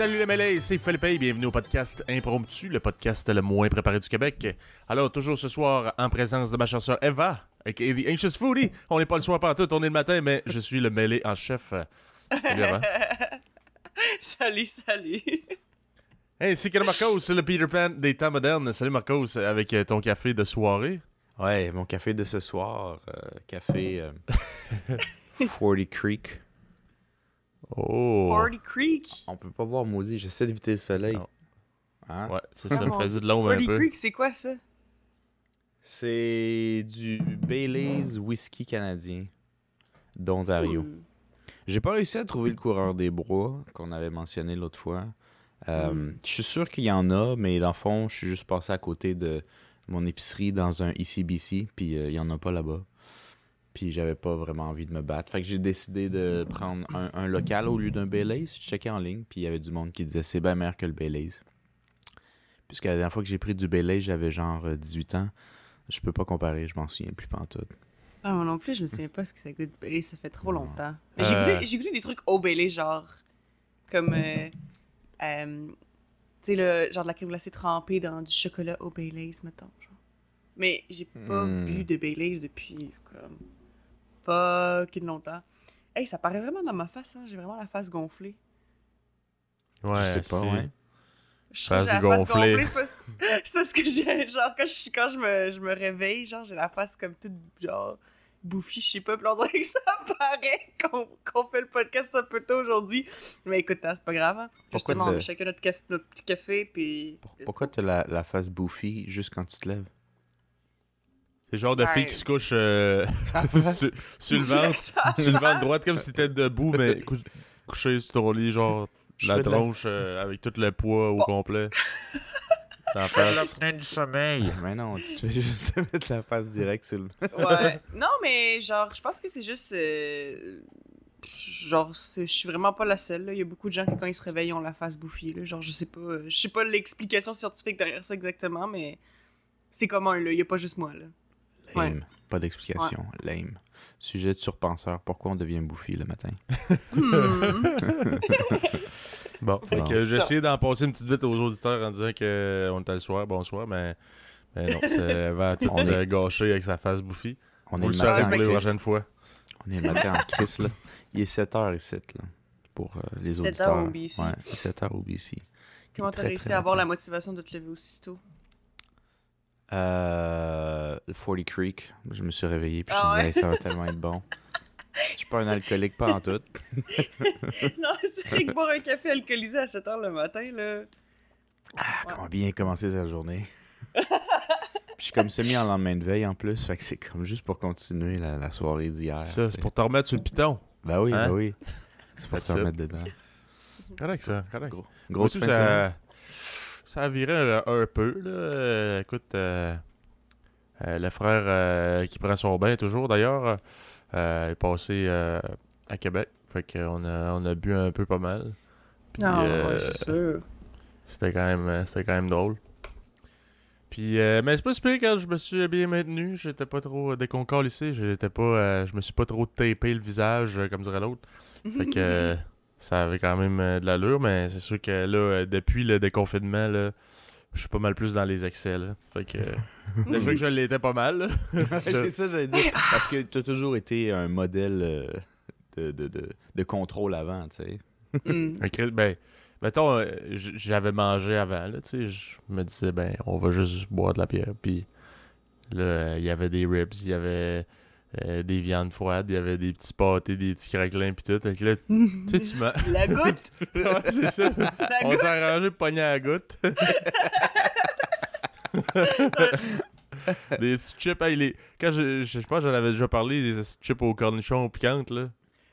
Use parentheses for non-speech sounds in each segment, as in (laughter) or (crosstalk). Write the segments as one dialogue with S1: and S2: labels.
S1: salut les mêlés, c'est Philippe et bienvenue au podcast Impromptu, le podcast le moins préparé du Québec. Alors, toujours ce soir, en présence de ma chanson Eva, aka The Anxious Foodie. On n'est pas le soir partout, on est le matin, mais je suis le mêlé en chef. Salut Eva. (laughs)
S2: salut, salut.
S1: Hey, c'est que Marcos, c'est le Peter Pan des temps modernes. Salut Marcos, avec euh, ton café de soirée.
S3: Ouais, mon café de ce soir, euh, café euh, (laughs) 40 Creek.
S1: Oh.
S2: 40 Creek.
S3: On peut pas voir maudit, j'essaie d'éviter le soleil.
S1: Non.
S3: Hein?
S1: Ouais, ça, ça me faisait de l'ombre un
S2: 40
S1: peu.
S2: Creek, c'est quoi ça?
S3: C'est du Bailey's whisky canadien d'Ontario.
S2: Hmm.
S3: J'ai pas réussi à trouver le coureur des bois qu'on avait mentionné l'autre fois. Euh,
S2: Mm.
S3: Je suis sûr qu'il y en a, mais dans le fond, je suis juste passé à côté de mon épicerie dans un ICBC, puis euh, il y en a pas là-bas. Puis j'avais pas vraiment envie de me battre. Fait que j'ai décidé de prendre un, un local au lieu d'un Bailey's. Je checkais en ligne, puis il y avait du monde qui disait c'est bien meilleur que le Bailey's. Puisque la dernière fois que j'ai pris du Bailey's, j'avais genre euh, 18 ans. Je peux pas comparer, je m'en souviens plus pantoute.
S2: Ah, moi non plus, je me souviens pas ce que ça goûte du Bailey, ça fait trop longtemps. J'ai
S1: Euh.
S2: goûté, j'ai goûté des trucs au Bailey, genre. Comme. Euh, euh, tu sais, le genre de la crème glacée trempée dans du chocolat au Baileys, mettons. Genre. Mais j'ai pas
S3: Hmm.
S2: bu de Baileys depuis, comme. Fucking longtemps. Hey, ça paraît vraiment dans ma face, hein. J'ai vraiment la face gonflée.
S1: Ouais,
S3: je sais pas, ouais.
S2: Je
S1: Face gonflée.
S2: c'est (laughs) ce que j'ai. Genre, quand, je, quand je, me, je me réveille, genre, j'ai la face comme toute, genre, bouffie, je sais pas. Puis on dirait que ça (laughs) paraît qu'on fait le podcast un peu tôt aujourd'hui. Mais écoute, hein, c'est pas grave. Hein.
S3: Pourquoi
S2: Justement,
S3: te-
S2: on a chacun notre, petit café, puis.
S3: Pour- Pourquoi t'as la, la face bouffie juste quand tu te lèves?
S1: C'est le genre de
S2: Ouais.
S1: fille qui se couche euh, (laughs) sur, sur le ventre. Sur le ventre droite comme si t'étais debout, mais cou- couché sur ton lit, genre
S3: Je
S1: la tronche euh, avec tout le poids au
S2: Bon.
S1: complet. (laughs) T'en face.
S3: plein du sommeil. Mais non, tu te fais juste mettre la face directe sur le...
S2: Ouais. (laughs) Non, mais genre, je pense que c'est juste. euh, Genre, je suis vraiment pas la seule. là. Il y a beaucoup de gens qui, quand ils se réveillent, ont la face bouffie. Là. Genre, je sais pas. Je sais pas l'explication scientifique derrière ça exactement, mais c'est commun, là. Il y a pas juste moi, là.
S3: Lame. Pas d'explication. Lame. Sujet de surpenseur. Pourquoi on devient bouffi le matin?
S2: Hmm. (laughs)
S1: Bon, fait
S3: Bon.
S1: que j'ai essayé d'en passer une petite vite aux auditeurs en disant que euh, on était le soir, bonsoir, mais, mais non, ça (laughs) va tout
S3: On
S1: euh, gâcher avec sa face bouffie.
S3: On
S1: Vous
S3: est
S1: le
S3: le
S1: saurez pour les prochaines fois.
S3: On est le matin en crise, là. (laughs) Il est 7 h ici, là. Pour euh, les
S2: 7
S3: auditeurs.
S2: heures au BC.
S3: Ouais, 7 h au BC.
S2: Comment t'as réussi à avoir la motivation de te lever aussitôt?
S3: Euh, 40 Creek. Je me suis réveillé puis
S2: Ah
S3: je me
S2: ouais?
S3: disais, Hey, ça va tellement être bon. Je suis pas un alcoolique, pas en tout. (laughs)
S2: non, c'est vrai que boire un café alcoolisé à 7 h le matin, là.
S3: Ah, comment bien commencer sa journée. (laughs) Puis je suis comme semi en lendemain de veille en plus, fait que c'est comme juste pour continuer la, la soirée d'hier.
S1: Ça, c'est pour te remettre sur le piton.
S3: Ben oui,
S1: Hein?
S3: ben oui. C'est pour te remettre dedans.
S1: Correct, ça, correct.
S3: Gros-
S1: Grosse
S3: fin
S1: ça, ça a viré un, un peu. Là. Euh, écoute, euh, euh, le frère euh, qui prend son bain toujours d'ailleurs euh, est passé euh, à Québec. Fait qu'on a, on a bu un peu pas mal. Puis,
S2: Non,
S1: euh,
S2: ouais, c'est sûr.
S1: c'était quand même euh, c'était quand même drôle. Puis euh, mais c'est pas super quand je me suis bien maintenu, j'étais pas trop euh, déconcal ici, j'étais pas euh, je me suis pas trop tapé le visage euh, comme dirait l'autre. Fait que euh, (laughs) ça avait quand même euh, de l'allure, mais c'est sûr que là, euh, depuis le déconfinement, là, je suis pas mal plus dans les excès. Là. Fait que. (laughs) déjà que je l'étais pas mal. (laughs)
S3: c'est ça, j'allais dire. Parce que tu as toujours été un modèle euh, de, de, de, de contrôle avant, tu sais. (laughs)
S1: Fait que, ben, mettons, j'avais mangé avant, là, tu sais, je me disais, ben, on va juste boire de la bière. Puis là, il y avait des ribs, il y avait euh, des viandes froides, il y avait des petits pâtés, des petits craquelins, puis tout. Fait que là, (laughs) tu sais, tu m'as.
S2: La (laughs) goutte!
S1: ouais, c'est ça.
S2: La
S1: On s'est arrangé pogner à la goutte. (laughs) des petits chips, hey, les... quand je, je, je pense que j'en avais déjà parlé, des chips aux cornichons piquantes, là.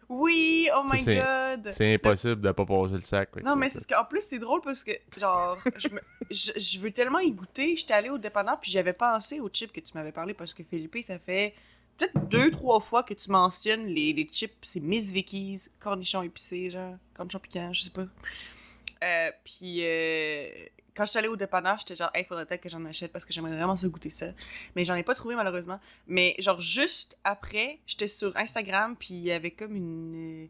S2: Oui, oh my god!
S1: C'est impossible de pas passer le sac.
S2: Non, mais c'est ce qu'en plus, c'est drôle parce que, genre, je, me- je, je veux tellement y goûter. J'étais allée au dépanneur, puis j'avais pensé aux chips que tu m'avais parlé parce que Philippe, ça fait peut-être deux, trois fois que tu mentionnes les, chips. C'est Miss Vicky's, cornichons épicés, genre, cornichons piquants, je sais pas. Euh, puis, euh, quand j'étais allée au dépanneur, j'étais genre, hey, faudrait peut-être que j'en achète parce que j'aimerais vraiment ça goûter ça. Mais j'en ai pas trouvé malheureusement. Mais genre, juste après, j'étais sur Instagram, puis il y avait comme une.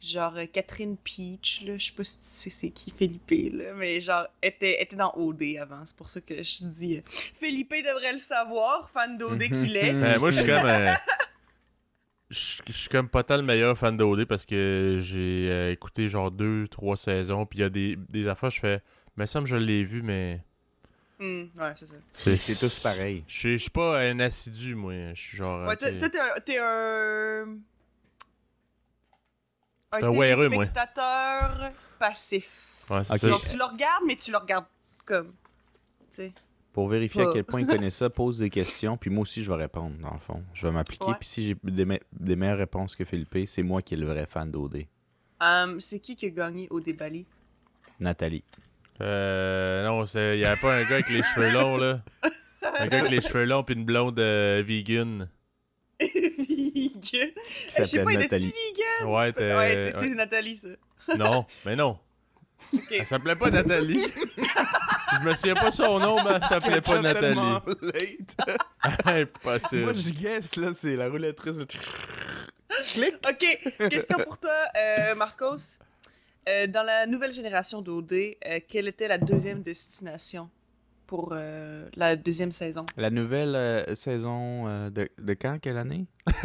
S2: Genre euh, Catherine Peach, là, je sais pas si tu sais c'est qui Felipe, là, mais genre, était, était dans OD avant, c'est pour ça que je dis, euh, Felipe devrait le savoir, fan d'OD (laughs) qu'il est.
S1: Ben, moi, je suis comme. euh, (laughs) Je je suis comme pas tant le meilleur fan d'OD parce que j'ai euh, écouté genre deux, trois saisons, puis il y a des, des affaires, je fais. Mais ça me je l'ai vu, mais.
S2: Hmm, ouais, c'est ça.
S1: C'est
S3: tous pareils.
S1: Je suis- pas un assidu, moi. Je suis genre.
S2: Ouais, toi, t'es un... Un...
S1: C'est un weareux, moi.
S2: spectateur passif.
S1: Ouais.
S2: Donc, tu le regardes, mais tu le regardes comme... Tu sais.
S3: Pour vérifier à quel point il (laughs) connaît ça, pose des questions, puis moi aussi je vais répondre, dans le fond. Je vais m'appliquer,
S2: Ouais.
S3: puis si j'ai des, me- des meilleures réponses que Philippe, c'est moi qui est le vrai fan d'OD.
S2: Hum, c'est qui qui a gagné au débali?
S3: Nathalie.
S1: Euh. Non, il y avait pas un gars avec les cheveux longs, là. Un gars avec les cheveux longs, puis une blonde euh, vegan. (laughs)
S2: vegan. Je sais pas, il
S3: Nathalie.
S2: est vegan?
S1: Ouais, t'es.
S2: Ouais, c'est c'est Nathalie, ça.
S1: Non, (laughs) mais non.
S2: Ok.
S1: Elle s'appelait pas Nathalie. Je me souviens pas son nom, mais elle s'appelait pas Nathalie. Impossible. (laughs)
S3: Moi je guess, là, c'est la roulette russe. Clic.
S2: Ok, question pour toi, euh, Marcos. Euh, dans la nouvelle génération d'OD, euh, quelle était la deuxième destination? Pour euh, la deuxième saison?
S3: La nouvelle euh, saison euh, de, de quand, quelle année? (laughs)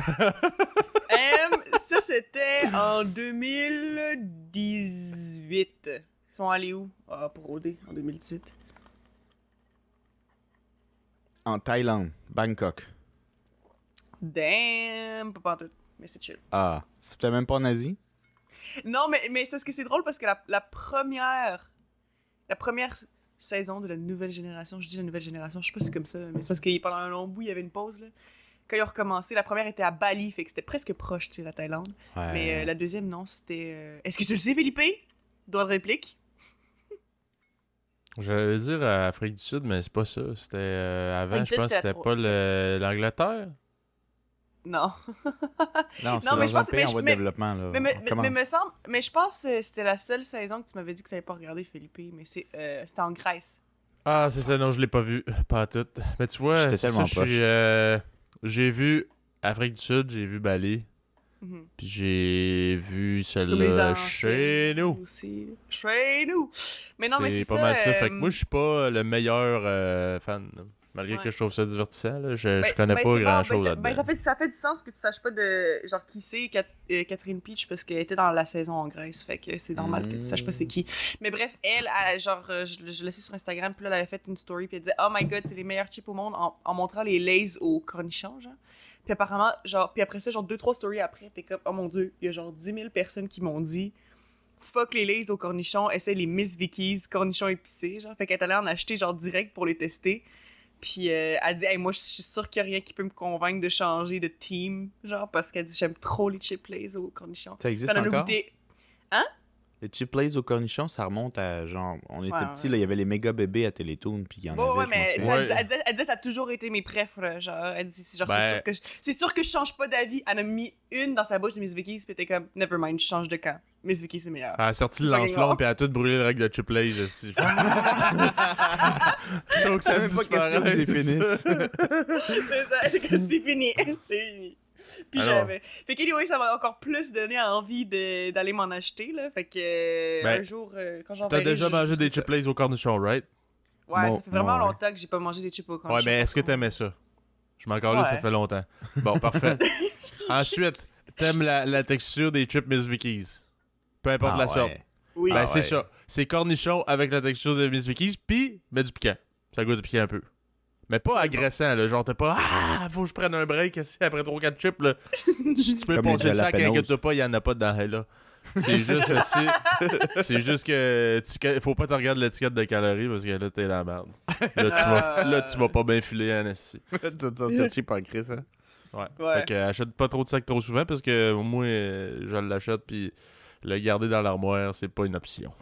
S2: Ça, c'était en 2018. Ils sont allés où? Ah, pour OD, en 2018.
S3: En Thaïlande, Bangkok.
S2: Damn, pas pantoute, mais c'est chill.
S3: Ah, c'était même pas en Asie?
S2: Non, mais, mais c'est ce que c'est drôle parce que la, la première la première saison de la nouvelle génération, je dis la nouvelle génération, je sais pas si c'est comme ça, mais c'est parce que pendant un long bout, il y avait une pause là. Quand ils ont recommencé, la première était à Bali, fait que c'était presque proche, tu sais, la Thaïlande.
S3: Ouais.
S2: Mais euh, la deuxième, non, c'était. euh, Est-ce que tu le sais, Philippe Droit de réplique (laughs)
S1: J'allais dire euh, Afrique du Sud, mais c'est pas ça. C'était euh, avant,
S2: Afrique du
S1: je pense
S2: c'était
S1: c'était pas le- l'Angleterre.
S2: Non.
S3: Non,
S2: mais je pense-
S3: pays
S2: mais
S3: en
S2: je-
S3: voie de
S2: mais-
S3: développement. Là.
S2: Mais, mais,
S3: On
S2: mais,
S3: commence.
S2: mais me semble, mais je pense que c'était la seule saison que tu m'avais dit que tu n'avais pas regardé, Philippe. Mais c'est, euh, c'était en Grèce.
S1: Ah, c'est ça, non, je l'ai pas vu. Pas à tout. Mais tu vois, ça, je suis, euh, j'ai vu Afrique du Sud, j'ai vu Bali,
S2: Mhm.
S1: puis j'ai vu celle-là chez nous.
S2: Aussi. Chez nous. Mais non, mais c'est
S1: pas
S2: ça.
S1: mal ça. Fait que
S2: euh,
S1: moi, je suis pas le meilleur euh, fan. Malgré
S2: Ouais.
S1: que je trouve ça divertissant, là, je, je
S2: ben-
S1: connais
S2: ben,
S1: pas
S2: c'est bon,
S1: grand chose
S2: ben, ça-
S1: là-dedans.
S2: ben, ça, fait, ça fait du sens que tu saches pas de genre qui c'est Cat- euh, Catherine Peach parce qu'elle était dans la saison en Grèce. Fait que c'est normal que tu saches pas c'est qui. Mais bref, elle, elle, genre, euh, je, je l'ai su sur Instagram, puis là, elle avait fait une story, puis elle disait Oh my god, c'est les meilleurs chips au monde en, en montrant les lays au cornichon, genre. Puis apparemment, genre, puis après ça, genre, deux, trois stories après, t'es comme Oh mon dieu, il y a genre 10 000 personnes qui m'ont dit Fuck les lays au cornichon, essaie les Miss Vickies cornichons épicés, genre. Fait qu'elle est allée en acheter, genre, direct pour les tester. Puis euh, elle dit, hey, moi, je suis sûre qu'il n'y a rien qui peut me convaincre de changer de team. Genre, parce qu'elle dit, j'aime trop les chip lays au cornichon.
S3: Ça existe encore?
S2: goûté.
S3: Les chip lays au cornichon, ça remonte à genre. On était
S2: Ouais,
S3: petits,
S2: ouais.
S3: là, il y avait les méga bébés à Télétoon, puis il y en
S2: Ouais,
S3: avait.
S2: ouais, mais ça, elle,
S1: Ouais.
S2: dit- elle disait, elle disait, ça a toujours été mes préf, là. Genre, elle dit, c'est
S1: Ben-
S2: sûr que je, c'est sûr que je change pas d'avis. Elle a mis une dans sa bouche de Miss Vickies, puis t'es comme, never mind, je change de camp. Miss Vickies, c'est meilleur.
S1: Elle a sorti le lance-flamme puis elle a tout brûlé le règle de chip lays aussi. Je trouve que ça
S3: que (laughs) (laughs)
S2: c'est fini. (laughs) C'est fini. Puis
S1: Alors.
S2: j'avais. Fait qu'anyway, ça m'a encore plus donné envie de- d'aller m'en acheter, là. Fait que euh,
S1: Ben,
S2: un jour, euh, quand j'en
S1: T'as déjà mangé des
S2: ferai
S1: chip lays au cornichon, right?
S2: Ouais, ça fait vraiment
S3: ouais.
S2: longtemps que j'ai pas mangé des chips au cornichon.
S1: Ouais, mais est-ce que t'aimais ça? Je m'en encore là, ça fait longtemps. Bon, parfait. (laughs) Ensuite, t'aimes la, la texture des chips Miss Vickies? Peu importe
S3: Ah
S1: la
S3: ouais.
S1: sorte.
S2: Oui.
S1: Ben,
S3: Ah
S1: c'est
S3: ouais.
S1: ça. C'est cornichon avec la texture de Miss Vickies, puis mets du piquant. Ça goûte du piquant un peu. Mais pas agressant, là. Genre, t'es pas Ah, faut que je prenne un break ici après 3-4 chips, là. (laughs) tu tu peux
S3: Comme les
S1: passer le sac,
S3: jalapenos.
S1: inquiète pas, il y en a pas dedans, là. C'est juste aussi. (laughs) C'est juste que tu, faut pas te regarder l'étiquette de calories parce que là, t'es la merde. Là, tu vas, là, tu vas pas bien filer
S3: vas (laughs) te sortir cheap en crise, hein.
S1: Ouais.
S2: Ouais.
S1: Fait que euh, achète pas trop de sacs trop souvent parce que moi, euh, je l'achète puis le garder dans l'armoire, c'est pas une option.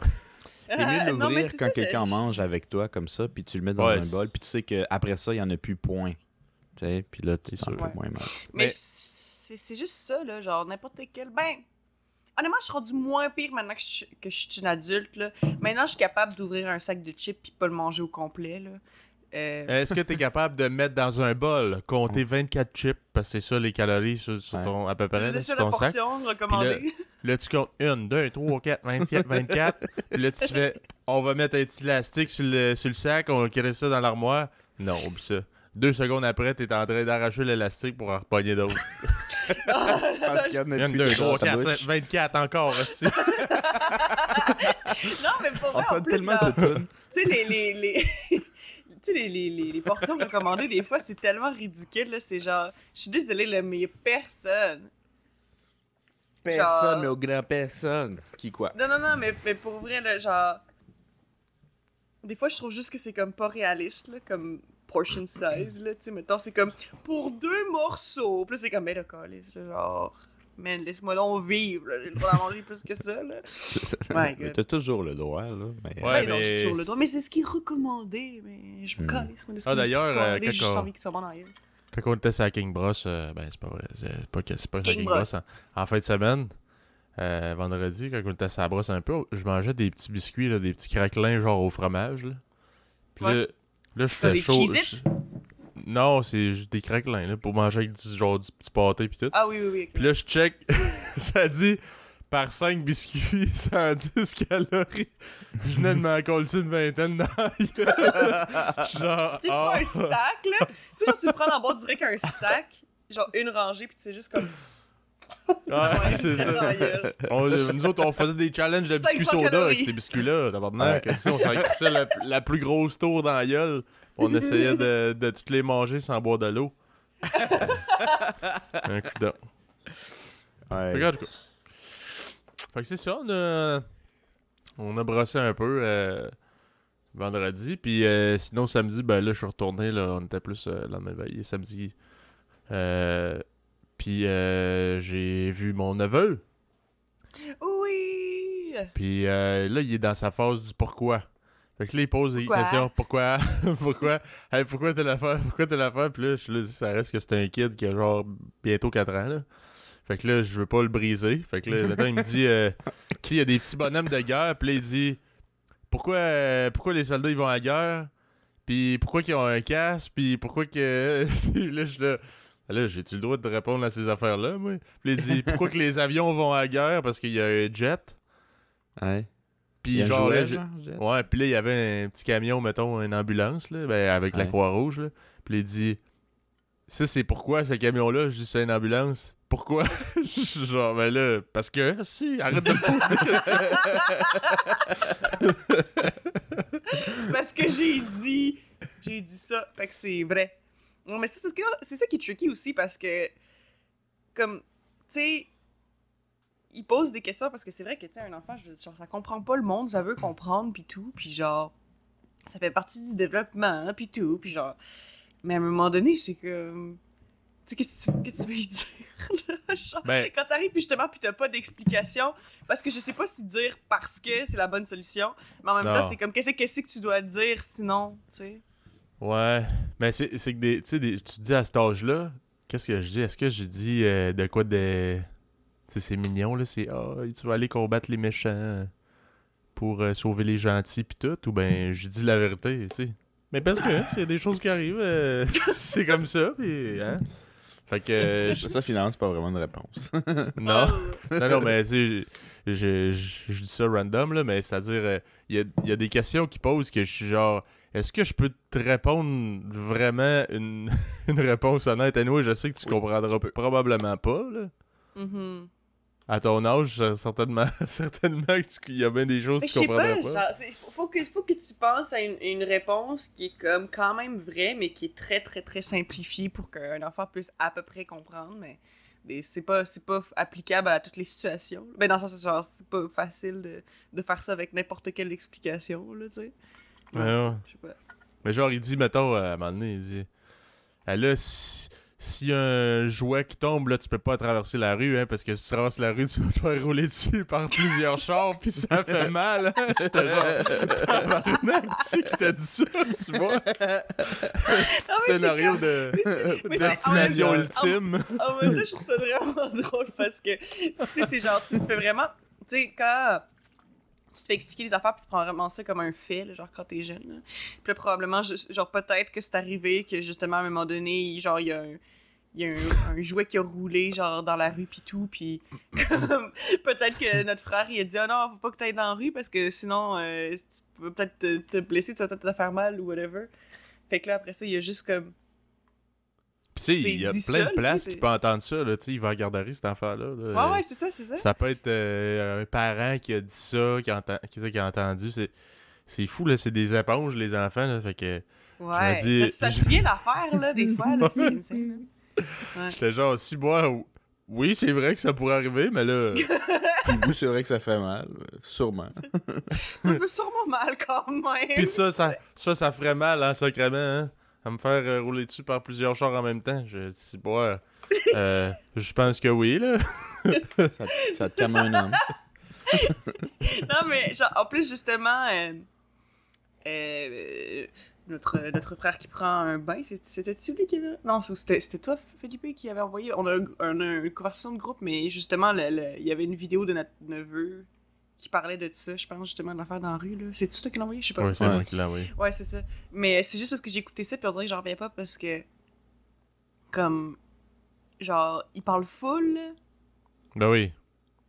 S1: (laughs)
S3: T'es mieux de l'ouvrir quand quelqu'un
S2: je-
S3: mange avec toi comme ça, puis tu le mets dans
S1: Ouais,
S3: un bol, puis tu sais qu'après ça, il y en a plus point. Tu sais, puis là, tu
S1: C'est
S3: te sens un
S1: sûr.
S3: peu
S2: Ouais.
S3: moins mal.
S2: Mais,
S1: Mais-
S2: c'est c'est juste ça, là. Genre, n'importe quel. Ben. Honnêtement, je suis rendu moins pire maintenant que je, que je suis une adulte, là. Maintenant, je suis capable d'ouvrir un sac de chips puis pas le manger au complet, là. Euh,
S1: Est-ce que tu es capable de mettre dans un bol, compter 24 chips, parce que c'est ça les calories sur, ton, à peu près, là, sur
S2: la
S1: ton sac?
S2: portion recommandée.
S1: Là, tu comptes 1, 2, 3, 4, 24, 24. Puis là, tu fais, on va mettre un petit élastique sur le, sur le sac, on va créer ça dans l'armoire. Non, oublie ça. Deux secondes après, t'es en train d'arracher l'élastique pour en repogner d'autres. (laughs)
S3: Parce qu'il y en a
S1: 1,
S3: plus
S1: 2,
S3: dans
S1: 3,
S3: ta
S1: 4,
S3: bouche.
S1: 5, 24 encore aussi.
S2: non, mais pour
S3: On
S2: vrai, en
S3: sonne
S2: plus,
S3: tellement toutoune.
S2: tu sais, les, les, les... sais, les, les, les, les portions recommandées, des fois, c'est tellement ridicule. C'est genre, je suis désolée, là, mais personne.
S3: Personne,
S2: Genre-
S3: mais au grand personne. Qui quoi?
S2: Non, non, non, mais, mais pour vrai, là, genre. Des fois, je trouve juste que c'est comme pas réaliste, là, comme portion size, là. Tu sais, mettons, c'est comme pour deux morceaux. Puis là, c'est comme, mais le calice, là, genre. Man, laisse-moi donc vivre. J'ai le droit d'en manger plus que ça, là.
S3: T'as toujours le droit, là. Mais...
S1: Ouais,
S2: Ouais, non,
S1: mais-
S2: j'ai toujours le droit. Mais c'est ce qui est recommandé, mais je me
S3: Hmm.
S2: calisse, moi, de ce
S1: Ah, d'ailleurs, euh,
S2: J'ai
S1: quand
S2: juste
S1: on-
S2: envie qu'il soit bon.
S1: Quand on était sur la King Bros, euh, ben c'est pas vrai, c'est pas que c'est pas
S2: King
S1: King Bros.
S2: Bros.
S1: En, en fin de semaine, euh, vendredi, quand on était sur la brosse un peu, je mangeais des petits biscuits, là, des petits craquelins genre au fromage. Là. Puis
S2: Ouais.
S1: là, là j'étais
S2: des
S1: chaud. Non, c'est juste des craquelins là, pour manger avec du, genre du petit pâté pis tout.
S2: Ah oui, oui, oui. ok.
S1: Puis là, je check, (laughs) ça dit par 5 biscuits, (laughs) 110 calories. Je venais de m'en coller une vingtaine dans. (laughs) Genre,
S2: Tu sais, tu
S1: ah.
S2: fais un stack, là? Tu sais, genre, tu le prends le boîte direct un stack, genre une rangée, puis tu sais juste comme.
S1: Ouais, c'est ça.
S2: la.
S1: On- nous autres, on faisait des challenges de
S2: 500
S1: biscuits soda
S2: calories.
S1: avec ces biscuits-là. Tabarnak.
S3: Ouais.
S1: Si on s'en crissait la, la plus grosse tour dans la gueule, on essayait de, de toutes les manger sans boire de l'eau. (laughs) Un coup d'eau.
S3: Ouais.
S1: Regarde, quoi. Fait que c'est ça, on a, on a brossé un peu euh, vendredi. Puis euh, sinon, samedi, ben là, je suis retourné. Là, on était plus euh, le lendemain veille, samedi. Puis euh, j'ai vu mon neveu.
S2: Oui!
S1: Puis euh, là, il est dans sa phase du pourquoi. Fait que là, il pose des questions. Pourquoi? (laughs) pourquoi? Hey, pourquoi t'as l'affaire? Pourquoi t'as l'affaire? Puis là, je lui dis, ça reste que c'est un kid qui a genre bientôt 4 ans, là. Fait que là, je veux pas le briser. Fait que là, maintenant, il me dit, euh, il y a des petits bonhommes de guerre. Puis là, il dit, pourquoi, euh, pourquoi les soldats, ils vont à la guerre? Puis pourquoi qu'ils ont un casque? Puis pourquoi que... (laughs) Là, je suis là... Là, j'ai-tu le droit de répondre à ces affaires-là, moi? Puis là, il dit, pourquoi que les avions vont à la guerre? Parce qu'il y a un jet.
S3: Ouais.
S1: Puis genre,
S3: jouet,
S1: là, j'ai-
S3: genre, Jet?
S1: Ouais, puis là, il y avait un petit camion, mettons, une ambulance, là, ben, avec la. Croix-Rouge, là. Puis il dit Ça, c'est pourquoi ce camion-là? Je dis C'est une ambulance. Pourquoi? (laughs) Genre, ben là, parce que, si, arrête de me. (laughs)
S2: Parce que j'ai dit. J'ai dit ça. Fait que c'est vrai. Non, mais c'est ça qui est tricky aussi parce que. Comme. Tu sais. Il pose des questions parce que c'est vrai que, tu sais, un enfant, je genre, ça comprend pas le monde, ça veut comprendre, puis tout. Puis genre. Ça fait partie du développement, puis tout. Puis genre. Mais à un moment donné, c'est que. Tu sais, qu'est-ce que tu- veux dire? là? (laughs) Genre,
S1: Ben,
S2: quand t'arrives puis justement puis t'as pas d'explication parce que je sais pas si dire parce que c'est la bonne solution mais en même
S1: Non.
S2: temps c'est comme qu'est-ce qu'est-ce que tu dois dire sinon tu sais?
S1: Ouais. Mais c'est c'est que des, tu sais, des- tu te dis à cet âge-là, qu'est-ce que je dis? Est-ce que je dis euh, de quoi de. Tu sais, c'est mignon, là, c'est Ah, tu vas aller combattre les méchants pour euh, sauver les gentils, pis tout, ou ben, je dis la vérité, tu sais? Mais parce que, s'il y a des choses qui arrivent, euh, (laughs) c'est comme ça, pis, hein? Fait que. euh, je-
S3: Ça, finalement, c'est pas vraiment une réponse. (laughs)
S1: non. Non, non, mais tu sais, je, je, je dis ça random, là, mais c'est-à-dire, euh, il y, a, il y a des questions qui posent que je suis genre, est-ce que je peux te répondre vraiment une, (laughs) une réponse honnête? à nous je sais que tu
S3: Oui,
S1: comprendras
S3: tu
S1: probablement pas, là.
S2: mhm.
S1: À ton âge, euh, certainement, (laughs) certainement qu'il y a bien des choses que
S2: je
S1: tu
S2: sais pas,
S1: comprendras pas.
S2: genre, c'est- faut, que faut que tu penses à une, une réponse qui est comme quand même vraie mais qui est très très très simplifiée pour qu'un enfant puisse à peu près comprendre mais c'est pas c'est pas applicable à toutes les situations ben dans sens genre c'est pas facile de, de faire ça avec n'importe quelle explication là tu sais
S1: Ouais, ouais.
S2: je sais pas
S1: Mais genre, il dit, mettons, à un moment donné, il dit Ah là, si- a un jouet qui tombe, là, tu peux pas traverser la rue, hein, parce que si tu traverses la rue, tu vas te faire rouler dessus par plusieurs (laughs) chars, puis ça fait mal, hein. (laughs) Genre, tabarnak, qui t'a dit ça, tu vois? C'est
S2: c'est
S1: scénario de (laughs) destination ultime.
S2: En même temps, je trouve ça vraiment drôle parce que, tu sais, c'est genre, tu te fais vraiment. Tu sais, quand. Tu te fais expliquer les affaires puis tu prends vraiment ça comme un fait, là, genre quand t'es jeune. là. Puis là, probablement, genre peut-être que c'est arrivé que justement à un moment donné, genre il y a un. Y a un, jouet qui a roulé genre dans la rue puis tout puis (laughs) peut-être que notre frère il a dit ah non faut pas que t'ailles dans la rue parce que sinon euh, tu peux peut-être te, te blesser tu vas peut-être te faire mal ou whatever fait que là après ça il y a juste comme
S1: Puis, il y a plein
S2: ça,
S1: de places qui peut entendre ça, là. Il va garderie, cet enfant-là. là.
S2: ouais ouais c'est ça c'est ça
S1: Ça peut être euh, un parent qui a dit ça, qui a, enten- qui, qui a entendu. C'est, c'est fou, là. C'est des éponges, les enfants, là. Fait que
S2: ouais
S1: me dis-
S2: ça, ça se vient d'affaires là des fois là c'est (laughs) insane, là.
S1: j'étais genre, si moi, oui, c'est vrai que ça pourrait arriver, mais là. (laughs)
S3: Puis vous, c'est vrai que ça fait mal. Sûrement.
S2: ça fait sûrement mal quand même
S1: Puis ça, ça, ça, ça ferait mal, hein, sacrément, hein. À me faire euh, rouler dessus par plusieurs chars en même temps. Je dis, bon, euh, je pense que oui, là. (laughs)
S3: ça, ça te calme un homme. (laughs)
S2: non, mais genre, en plus, justement, euh, euh, notre, notre frère qui prend un bain, c'était-tu lui qui avait. Non, c'était c'était toi, Philippe, qui avait envoyé. On a, un- on a une conversation de groupe, mais justement, le- le- il y avait une vidéo de notre neveu qui parlait de ça, je pense, justement, de l'affaire dans la rue. là. C'est-tu toi qui l'as envoyé? Je sais pas.
S1: Ouais, c'est moi qui l'ai envoyé.
S2: Ouais, c'est ça. Mais c'est juste parce que j'ai écouté ça, puis on dirait que j'en reviens pas parce que. Comme. Genre, il parle full.
S1: Ben oui.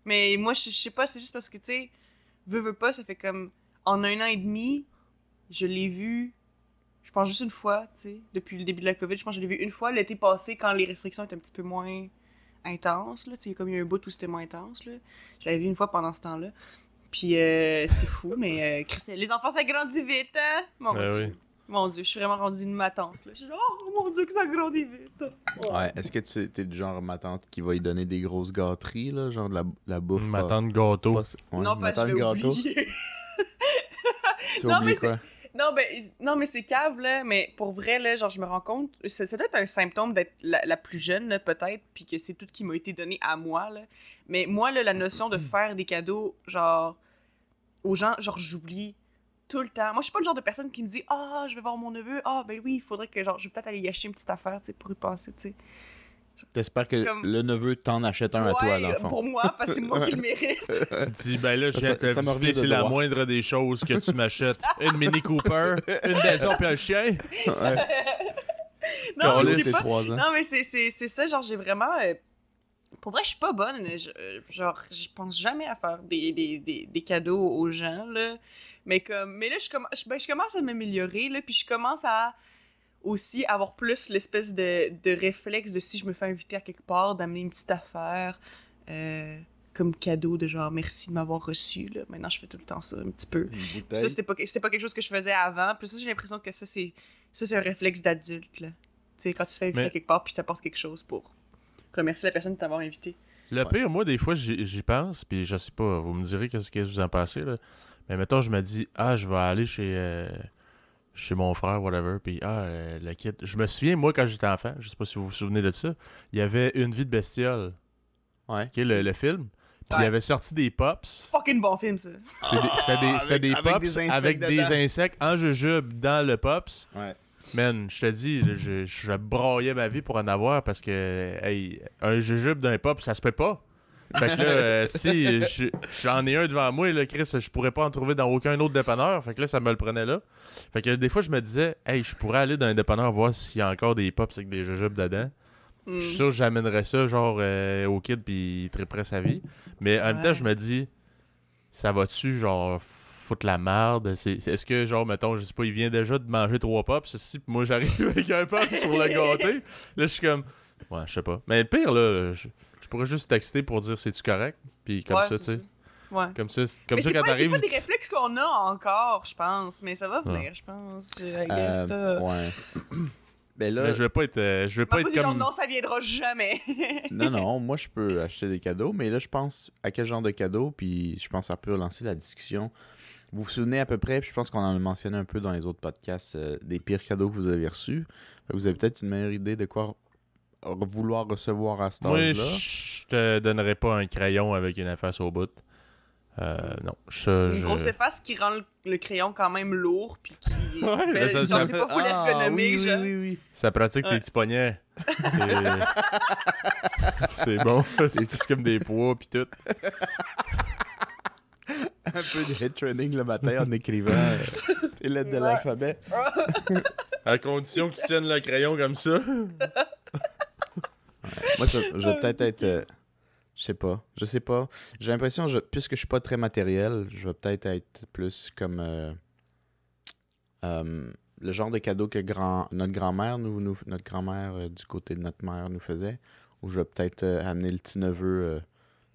S2: Mais moi, je je sais pas, c'est juste parce que, tu sais, veux, veux pas, ça fait comme. En un an et demi, je l'ai vu. Je pense juste une fois, tu sais. Depuis le début de la COVID, je pense que je l'ai vu une fois l'été passé quand les restrictions étaient un petit peu moins intenses, là. Tu sais, comme il y a eu un bout où c'était moins intense, là. Je l'avais vu une fois pendant ce temps-là. Puis, euh, c'est fou, mais euh, les enfants, ça grandit vite, hein? Mon
S1: Ben
S2: Dieu.
S1: oui.
S2: Mon Dieu, je suis vraiment rendue une matante, là. Je suis genre, oh mon Dieu, que ça grandit vite.
S3: Ouais. Est-ce que tu t'es du genre ma tante qui va y donner des grosses gâteries, là? Genre de la, la bouffe.
S1: Ma
S3: pas-
S1: tante gâteau.
S3: pas- ouais,
S2: non, parce que je vais
S3: gâteau.
S2: oublier. (laughs)
S3: Tu
S2: Non, mais
S3: quoi?
S2: Non, ben, non, mais c'est cave, là. Mais pour vrai, là, genre, je me rends compte. Ça, ça doit être un symptôme d'être la, la plus jeune, là, peut-être. Puis que c'est tout qui m'a été donné à moi, là. Mais moi, là, la notion de faire des cadeaux, genre, aux gens, genre, j'oublie tout le temps. Moi, je suis pas le genre de personne qui me dit Ah, je vais voir mon neveu. Ah, ben oui, il faudrait que, genre, je vais peut-être aller y acheter une petite affaire, tu sais, pour y passer, tu sais.
S3: T'espères que
S2: comme-
S3: le neveu t'en achète un à toi,
S2: Ouais,
S3: dans le fond.
S2: pour moi, parce que c'est moi qui le (laughs) mérite.
S1: Dis, ben là, je c'est la
S3: droit.
S1: moindre des choses que tu m'achètes. (laughs) une Mini Cooper, une maison puis un chien.
S3: Ouais. (laughs)
S2: non,
S1: Caliste,
S2: je sais pas. Non, mais c'est, c'est, c'est ça, genre, j'ai vraiment. euh, Pour vrai, je suis pas bonne. je- euh, genre, je pense jamais à faire des, des, des, des cadeaux aux gens, là. Mais comme. Mais là, je, je, ben, je commence à m'améliorer, là. Puis je commence à aussi avoir plus l'espèce de, de réflexe de si je me fais inviter à quelque part, d'amener une petite affaire. euh, comme cadeau de genre merci de m'avoir reçu là. Maintenant je fais tout le temps ça un petit peu. Ça c'était pas c'était pas quelque chose que je faisais avant. Puis ça j'ai l'impression que ça c'est ça c'est un réflexe d'adulte là. Tu sais quand tu te fais inviter
S1: Mais-
S2: à quelque part puis t'apportes quelque chose pour remercier la personne de t'avoir invité.
S1: Le pire, moi, des fois, j'y j'y pense, puis je sais pas, vous me direz qu'est-ce que vous en pensez, là. Mais mettons, je me dis, ah, je vais aller chez, euh, chez mon frère, whatever, puis ah, euh, le kit. Je me souviens, moi, quand j'étais enfant, je sais pas si vous vous souvenez de ça, il y avait Une vie de bestiole,
S3: Ouais.
S1: qui est le, le film. Puis il
S2: Ouais.
S1: avait sorti des pops.
S2: Fucking bon film ça.
S1: Des- C'était des,
S3: avec-
S1: des
S3: avec
S1: pops
S3: insectes
S1: avec des insectes en jujube dans le pops.
S3: Ouais.
S1: Man, je te dis, je, je broyais ma vie pour en avoir parce que, hey, un jujube d'un pop, ça se peut pas. Fait que là, euh, si je- j'en ai un devant moi, là, Chris, je pourrais pas en trouver dans aucun autre dépanneur. Fait que là, ça me le prenait là. Fait que des fois, je me disais, hey, je pourrais aller dans un dépanneur voir s'il y a encore des pops avec des jujubes dedans.
S2: Hmm.
S1: Je suis sûr que j'amènerais ça, genre, euh, au kid, puis il triperait sa vie. Mais en même temps, je me dis, ça va-tu, genre, foutre la merde? Est-ce que, genre, mettons, je sais pas, il vient déjà de manger trois pops, si, puis moi, j'arrive (laughs) avec un pop pour le gâter. Là, je suis comme, ouais, je sais pas. Mais le pire, là, je, je pourrais juste texter pour dire, c'est-tu correct? Puis comme
S2: Ouais,
S1: ça, tu sais.
S2: Ouais.
S1: Comme ça, comme
S2: mais
S1: ça quand
S2: pas, c'est
S1: t'arrives.
S2: pas des réflexes qu'on a encore, je pense. Mais ça va venir,
S1: Ouais.
S2: je pense. je-
S3: Euh,
S2: là.
S3: ouais. Ben là,
S1: Mais je vais pas être, euh, je vais pas être
S2: c'est genre,
S1: comme.
S2: non, ça viendra jamais. (laughs)
S3: non, non, moi je peux acheter des cadeaux, mais là je pense à quel genre de cadeau, puis je pense ça peut relancer la discussion. Vous vous souvenez à peu près, puis je pense qu'on en a mentionné un peu dans les autres podcasts, euh, des pires cadeaux que vous avez reçus. Vous avez peut-être une meilleure idée de quoi vouloir recevoir à
S1: Moi,
S3: âge-là.
S1: je te donnerais pas un crayon avec une sur le bout. Euh, non, ça,
S2: Une
S1: je...
S2: grosse efface qui rend le, le crayon quand même lourd, puis qui. (laughs)
S1: Ouais, mais ça-
S2: genre,
S1: ça
S2: c'est pas full
S3: Ah,
S2: ergonomique,
S3: oui,
S2: genre.
S3: oui, oui, oui.
S1: Ça pratique tes
S2: Ouais.
S1: petits poignets. (laughs) C'est... (laughs) c'est bon. C'est comme des poids pis tout.
S3: un peu de head training le matin en écrivant euh, les lettres de l'alphabet.
S1: À condition que tu tiennes le crayon comme ça.
S3: Moi, je, je vais peut-être être. euh, je sais pas. Je sais pas. J'ai l'impression, je, puisque je suis pas très matériel, je vais peut-être être plus comme. euh, euh, le genre de cadeau que grand, notre grand-mère nous, nous- notre grand-mère euh, du côté de notre mère nous faisait, où je vais peut-être euh, amener le petit neveu euh,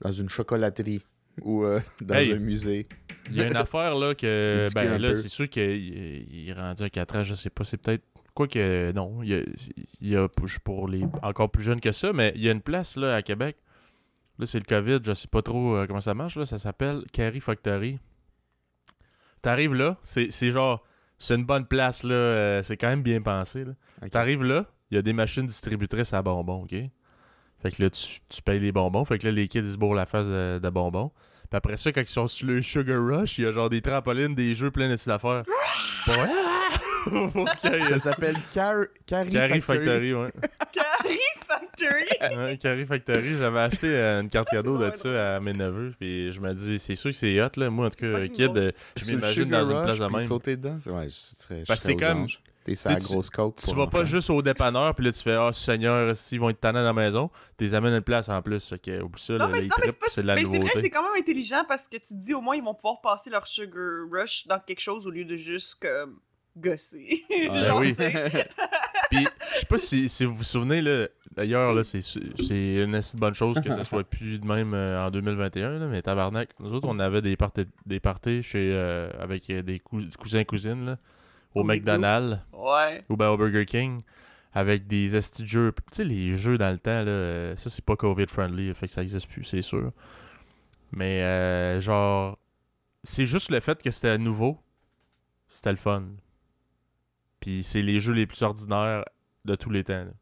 S3: dans une chocolaterie ou euh, (laughs) dans
S1: Hey.
S3: un musée.
S1: Il y a une affaire là que. (laughs) Ben là, c'est sûr qu'il il est rendu à 4 ans, je sais pas. C'est peut-être. Quoi que. Non? Il y a, il y a pour les encore plus jeunes que ça, mais il y a une place là à Québec. Là, c'est le COVID, je sais pas trop euh, comment ça marche. là Ça s'appelle Carrie Factory. T'arrives là, c'est genre. C'est une bonne place là. euh, c'est quand même bien pensé. T'arrives là, il y a des machines distributrices à bonbons, OK? Fait que là, tu, tu payes les bonbons. Fait que là, les kids, ils se bourrent la face de, de bonbons. Puis après ça, quand ils sont sur le Sugar Rush, il y a genre des trampolines, des jeux plein de petites affaires. (laughs) (laughs)
S3: Ça s'appelle Car Carrie
S1: Carrie
S3: Factory.
S1: Factory, ouais. (laughs)
S2: Carrie Factory! (laughs)
S1: ouais. Carrie Factory, j'avais acheté euh, une carte cadeau de ça à mes neveux. Puis je me dis, c'est sûr que c'est hot, là. Moi, en tout cas, kid, euh, je m'imagine dans une place de même.
S3: sauter dedans, c'est- ouais, je serais,
S1: Parce que c'est comme-.
S3: T'es
S1: tu-
S3: grosse coke
S1: Tu
S3: pour
S1: vas pas
S3: enfants.
S1: juste au dépanneur, puis là, tu fais, ah, Seigneur, s'ils vont être tannants dans la maison, tu les amènes à une place en plus. Fait que, oublie ça,
S2: Non,
S1: là,
S2: mais,
S1: les
S2: non, c'est
S1: de la
S2: mais c'est vrai,
S1: nouveauté.
S2: c'est quand même intelligent parce que tu te dis au moins ils vont pouvoir passer leur sugar rush dans quelque chose au lieu de juste comme gosser.
S3: Ouais. (laughs)
S2: Genre,
S1: oui. (laughs) Puis, je sais pas si, si vous vous souvenez, là, d'ailleurs, là, c'est, c'est une assez bonne chose que ça soit plus de même euh, en 2021, là, mais tabarnak, nous autres, on avait des parties, des parties chez, euh, avec euh, des cous- cousins cousines, là, au
S2: Au McDo.
S1: McDonald's
S2: Ouais.
S1: ou ben, au Burger King, avec des esti jeux. Tu sais, les jeux dans le temps, là, euh, ça, c'est pas COVID-friendly, fait que ça existe plus, c'est sûr. Mais, euh, genre, c'est juste le fait que c'était nouveau, c'était le fun. Puis c'est les jeux les plus ordinaires de tous les temps, là.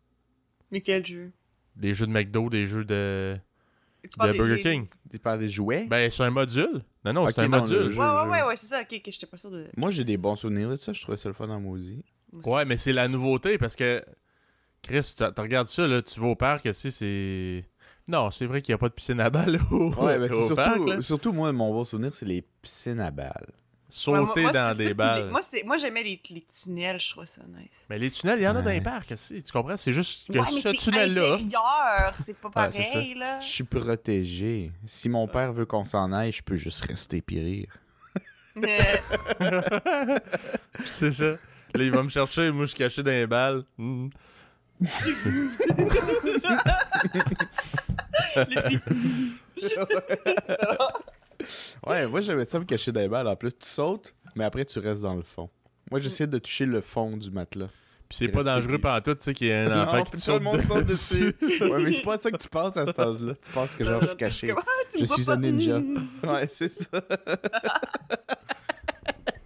S2: Mais quel jeu?
S1: Des jeux de McDo, des jeux de, de Burger
S2: des-
S1: King.
S3: Tu parles des jouets?
S1: Ben, c'est un module. Non, non, c'est un
S3: non,
S1: module.
S3: jeu.
S2: Ouais, ouais, ouais, ouais, c'est ça, ok, ok, j'étais pas sûr de.
S3: Moi, j'ai des bons souvenirs de ça. Je trouvais ça le fun en maudit.
S1: Ouais, mais c'est la nouveauté parce que, Chris, tu regardes ça, là, tu vas au parc, aussi, c'est. Non, c'est vrai qu'il n'y a pas de piscine à balles au,
S3: Ouais, mais c'est
S1: au parc.
S3: surtout,
S1: là.
S3: surtout, moi, mon bon souvenir, c'est les piscines à balles.
S1: Sauter
S2: moi- moi,
S1: dans des balles.
S2: les- Moi, j'aimais les, les tunnels, je trouvais ça nice.
S1: Mais les tunnels, il y en a dans les parcs, aussi, tu comprends? C'est juste que
S2: ouais,
S1: ce
S2: c'est
S1: tunnel-là.
S2: c'est pas (laughs) pareil, là.
S3: Je suis protégé. Si mon père veut qu'on s'en aille, je peux juste rester pis rire. (laughs)
S1: C'est ça. Là, il va me chercher, moi, je suis caché dans les balles. Hmm. (laughs)
S2: le petit-
S3: Ouais, moi, j'aimais ça me cacher les balles. En plus, tu sautes, mais après, tu restes dans le fond. Moi, j'essaie de toucher le fond du matelas.
S1: Puis c'est pas dangereux pendant tout, tu sais, qu'il y a un enfant
S3: Non,
S1: qui
S3: puis
S1: te
S3: tout le
S1: saute
S3: monde saute
S1: dessus.
S3: dessus. (laughs) ouais, mais c'est pas ça que tu penses à cet âge-là. Tu penses que genre, je suis caché.
S2: Comment tu
S3: Je suis
S2: pas?
S3: un ninja. (laughs) Ouais, c'est ça. (laughs)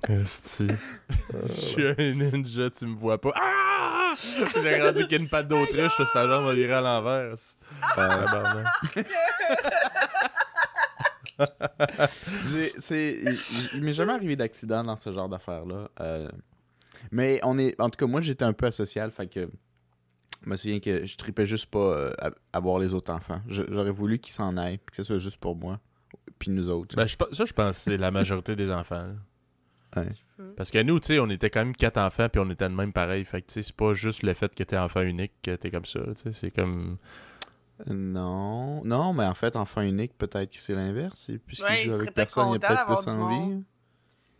S1: Esti. Je suis un ninja, tu me vois pas. Ah! J'ai rendu qu'il y a une patte d'autruche, parce que ta jambe va virer à l'envers. Tabarnak.
S3: J'ai- (laughs) c'est- il- m'est jamais arrivé d'accident dans ce genre d'affaires-là. Euh, mais on est. En tout cas, moi, j'étais un peu asocial, fait que. Je me souviens que je tripais juste pas euh, à, à voir les autres enfants. J'aurais voulu qu'ils s'en aillent, que ce soit juste pour moi, puis nous autres.
S1: Ben, je ça, je pense que c'est la majorité des enfants.
S3: Ouais.
S1: Parce que nous, tu sais, on était quand même quatre enfants, puis on était de même pareil. Fait que, tu sais, c'est pas juste le fait que t'es enfant unique que t'es comme ça. Tu sais, c'est comme.
S3: Non, non, mais en fait, enfant unique, peut-être que c'est l'inverse. et Puisqu'il
S2: Ouais, il
S3: joue avec personne, il
S2: content
S3: peut-être plus envie.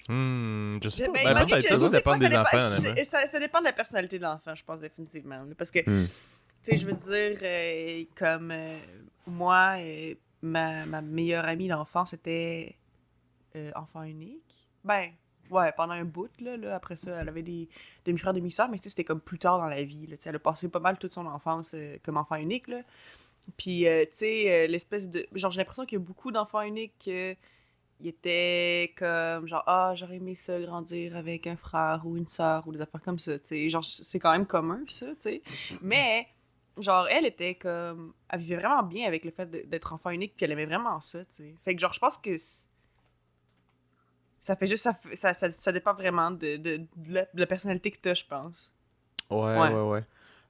S1: Hmm, je sais pas.
S2: Ben,
S1: Ben, peut-être, ça,
S2: je
S1: ça
S2: sais
S1: dépend
S2: pas,
S1: des
S2: ça
S1: enfants,
S2: dépend- ça, ça dépend de la personnalité de l'enfant, je pense, définitivement. Parce que,
S3: Hmm.
S2: tu sais, je veux dire, euh, comme euh, moi, euh, ma, ma meilleure amie d'enfance était euh, enfant unique. Ben, ouais, pendant un bout, là, là, après ça, elle avait des demi-frères, demi-sœurs, mais tu sais, c'était comme plus tard dans la vie. Là, tu sais, elle a passé pas mal toute son enfance euh, comme enfant unique, là. Puis, euh, tu sais, euh, l'espèce de... Genre, j'ai l'impression qu'il y a beaucoup d'enfants uniques ils étaient comme genre ah j'aurais aimé ça grandir avec un frère ou une sœur ou des affaires comme ça tu sais genre c'est quand même commun ça tu sais. Mais genre elle était comme elle vivait vraiment bien avec le fait d'être enfant unique puis elle aimait vraiment ça tu sais. Fait que genre je pense que ça fait juste ça ça, ça, ça dépend vraiment de, de, de la, de la personnalité que t'as je pense.
S3: Ouais,
S2: Ouais.
S3: ouais, ouais.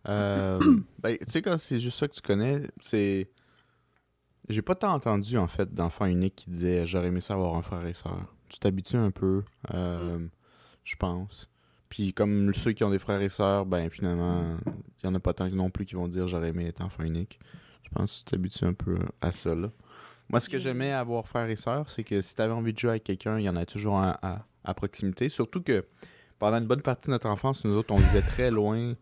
S3: Euh, (clears throat) ben, tu sais, quand c'est juste ça que tu connais, c'est. J'ai pas tant entendu, en fait, d'enfants uniques qui disaient j'aurais aimé ça avoir un frère et soeur. Tu t'habitues un peu, euh, je pense. Puis comme ceux qui ont des frères et sœurs, ben finalement, il y en a pas tant non plus qui vont dire j'aurais aimé être enfant unique. Je pense que tu t'habitues un peu à ça, là. Moi, ce que j'aimais avoir frère et sœur, c'est que si t'avais envie de jouer avec quelqu'un, il y en a toujours à proximité. Surtout que pendant une bonne partie de notre enfance, nous autres, on vivait très loin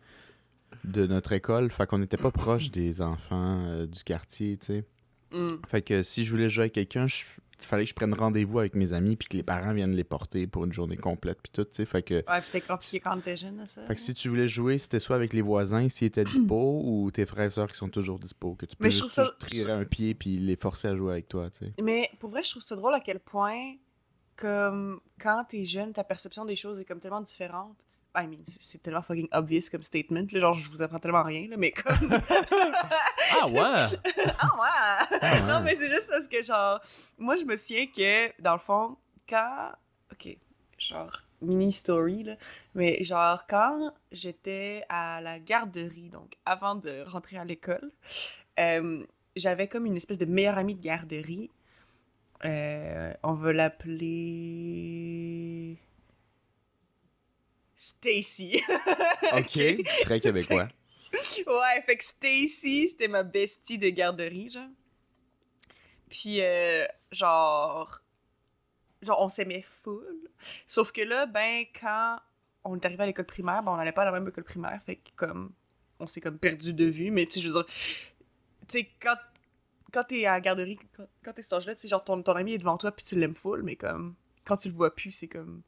S3: de notre école. Fait qu'on n'était pas proche des enfants euh, du quartier, tu sais.
S2: Mm.
S3: Fait que si je voulais jouer avec quelqu'un, je- il fallait que je prenne rendez-vous avec mes amis puis que les parents viennent les porter pour une journée complète puis tout, tu sais. Fait que,
S2: Ouais, c'était compliqué quand t'étais jeune, ça.
S3: fait que si tu voulais jouer, c'était soit avec les voisins s'ils étaient dispo (clears throat) ou tes frères et sœurs qui sont toujours dispo, que tu peux
S2: Mais je
S3: juste
S2: trouve ça-
S3: tirer un pied puis les forcer à jouer avec toi, tu sais.
S2: Mais pour vrai, je trouve ça drôle à quel point, comme, quand t'es jeune, ta perception des choses est comme tellement différente. I mean, c'est- tellement fucking obvious comme statement. Là, genre, je vous apprends tellement rien, là, mais comme. (laughs) (laughs)
S1: Ah ouais!
S2: ah ouais! non, mais c'est juste parce que, genre, moi, je me souviens que, dans le fond, quand. Ok, genre, mini story, là. Mais, genre, quand j'étais à la garderie, donc avant de rentrer à l'école, euh, j'avais comme une espèce de meilleure amie de garderie. Euh, on va l'appeler. Stacy. (laughs)
S3: Ok, très québécois.
S2: Ouais, fait que Stacy, c'était ma bestie de garderie, genre. Puis, euh, genre, genre, on s'aimait full. Sauf que là, ben, quand on est arrivé à l'école primaire, ben, on n'allait pas à la même école primaire, fait que, comme, on s'est comme perdu de vue, mais tu sais, je veux dire, tu sais, quand, quand t'es à la garderie, quand, quand t'es cet âge-là, tu sais, genre, ton, ton ami est devant toi, puis tu l'aimes full, mais comme, quand tu le vois plus, c'est comme.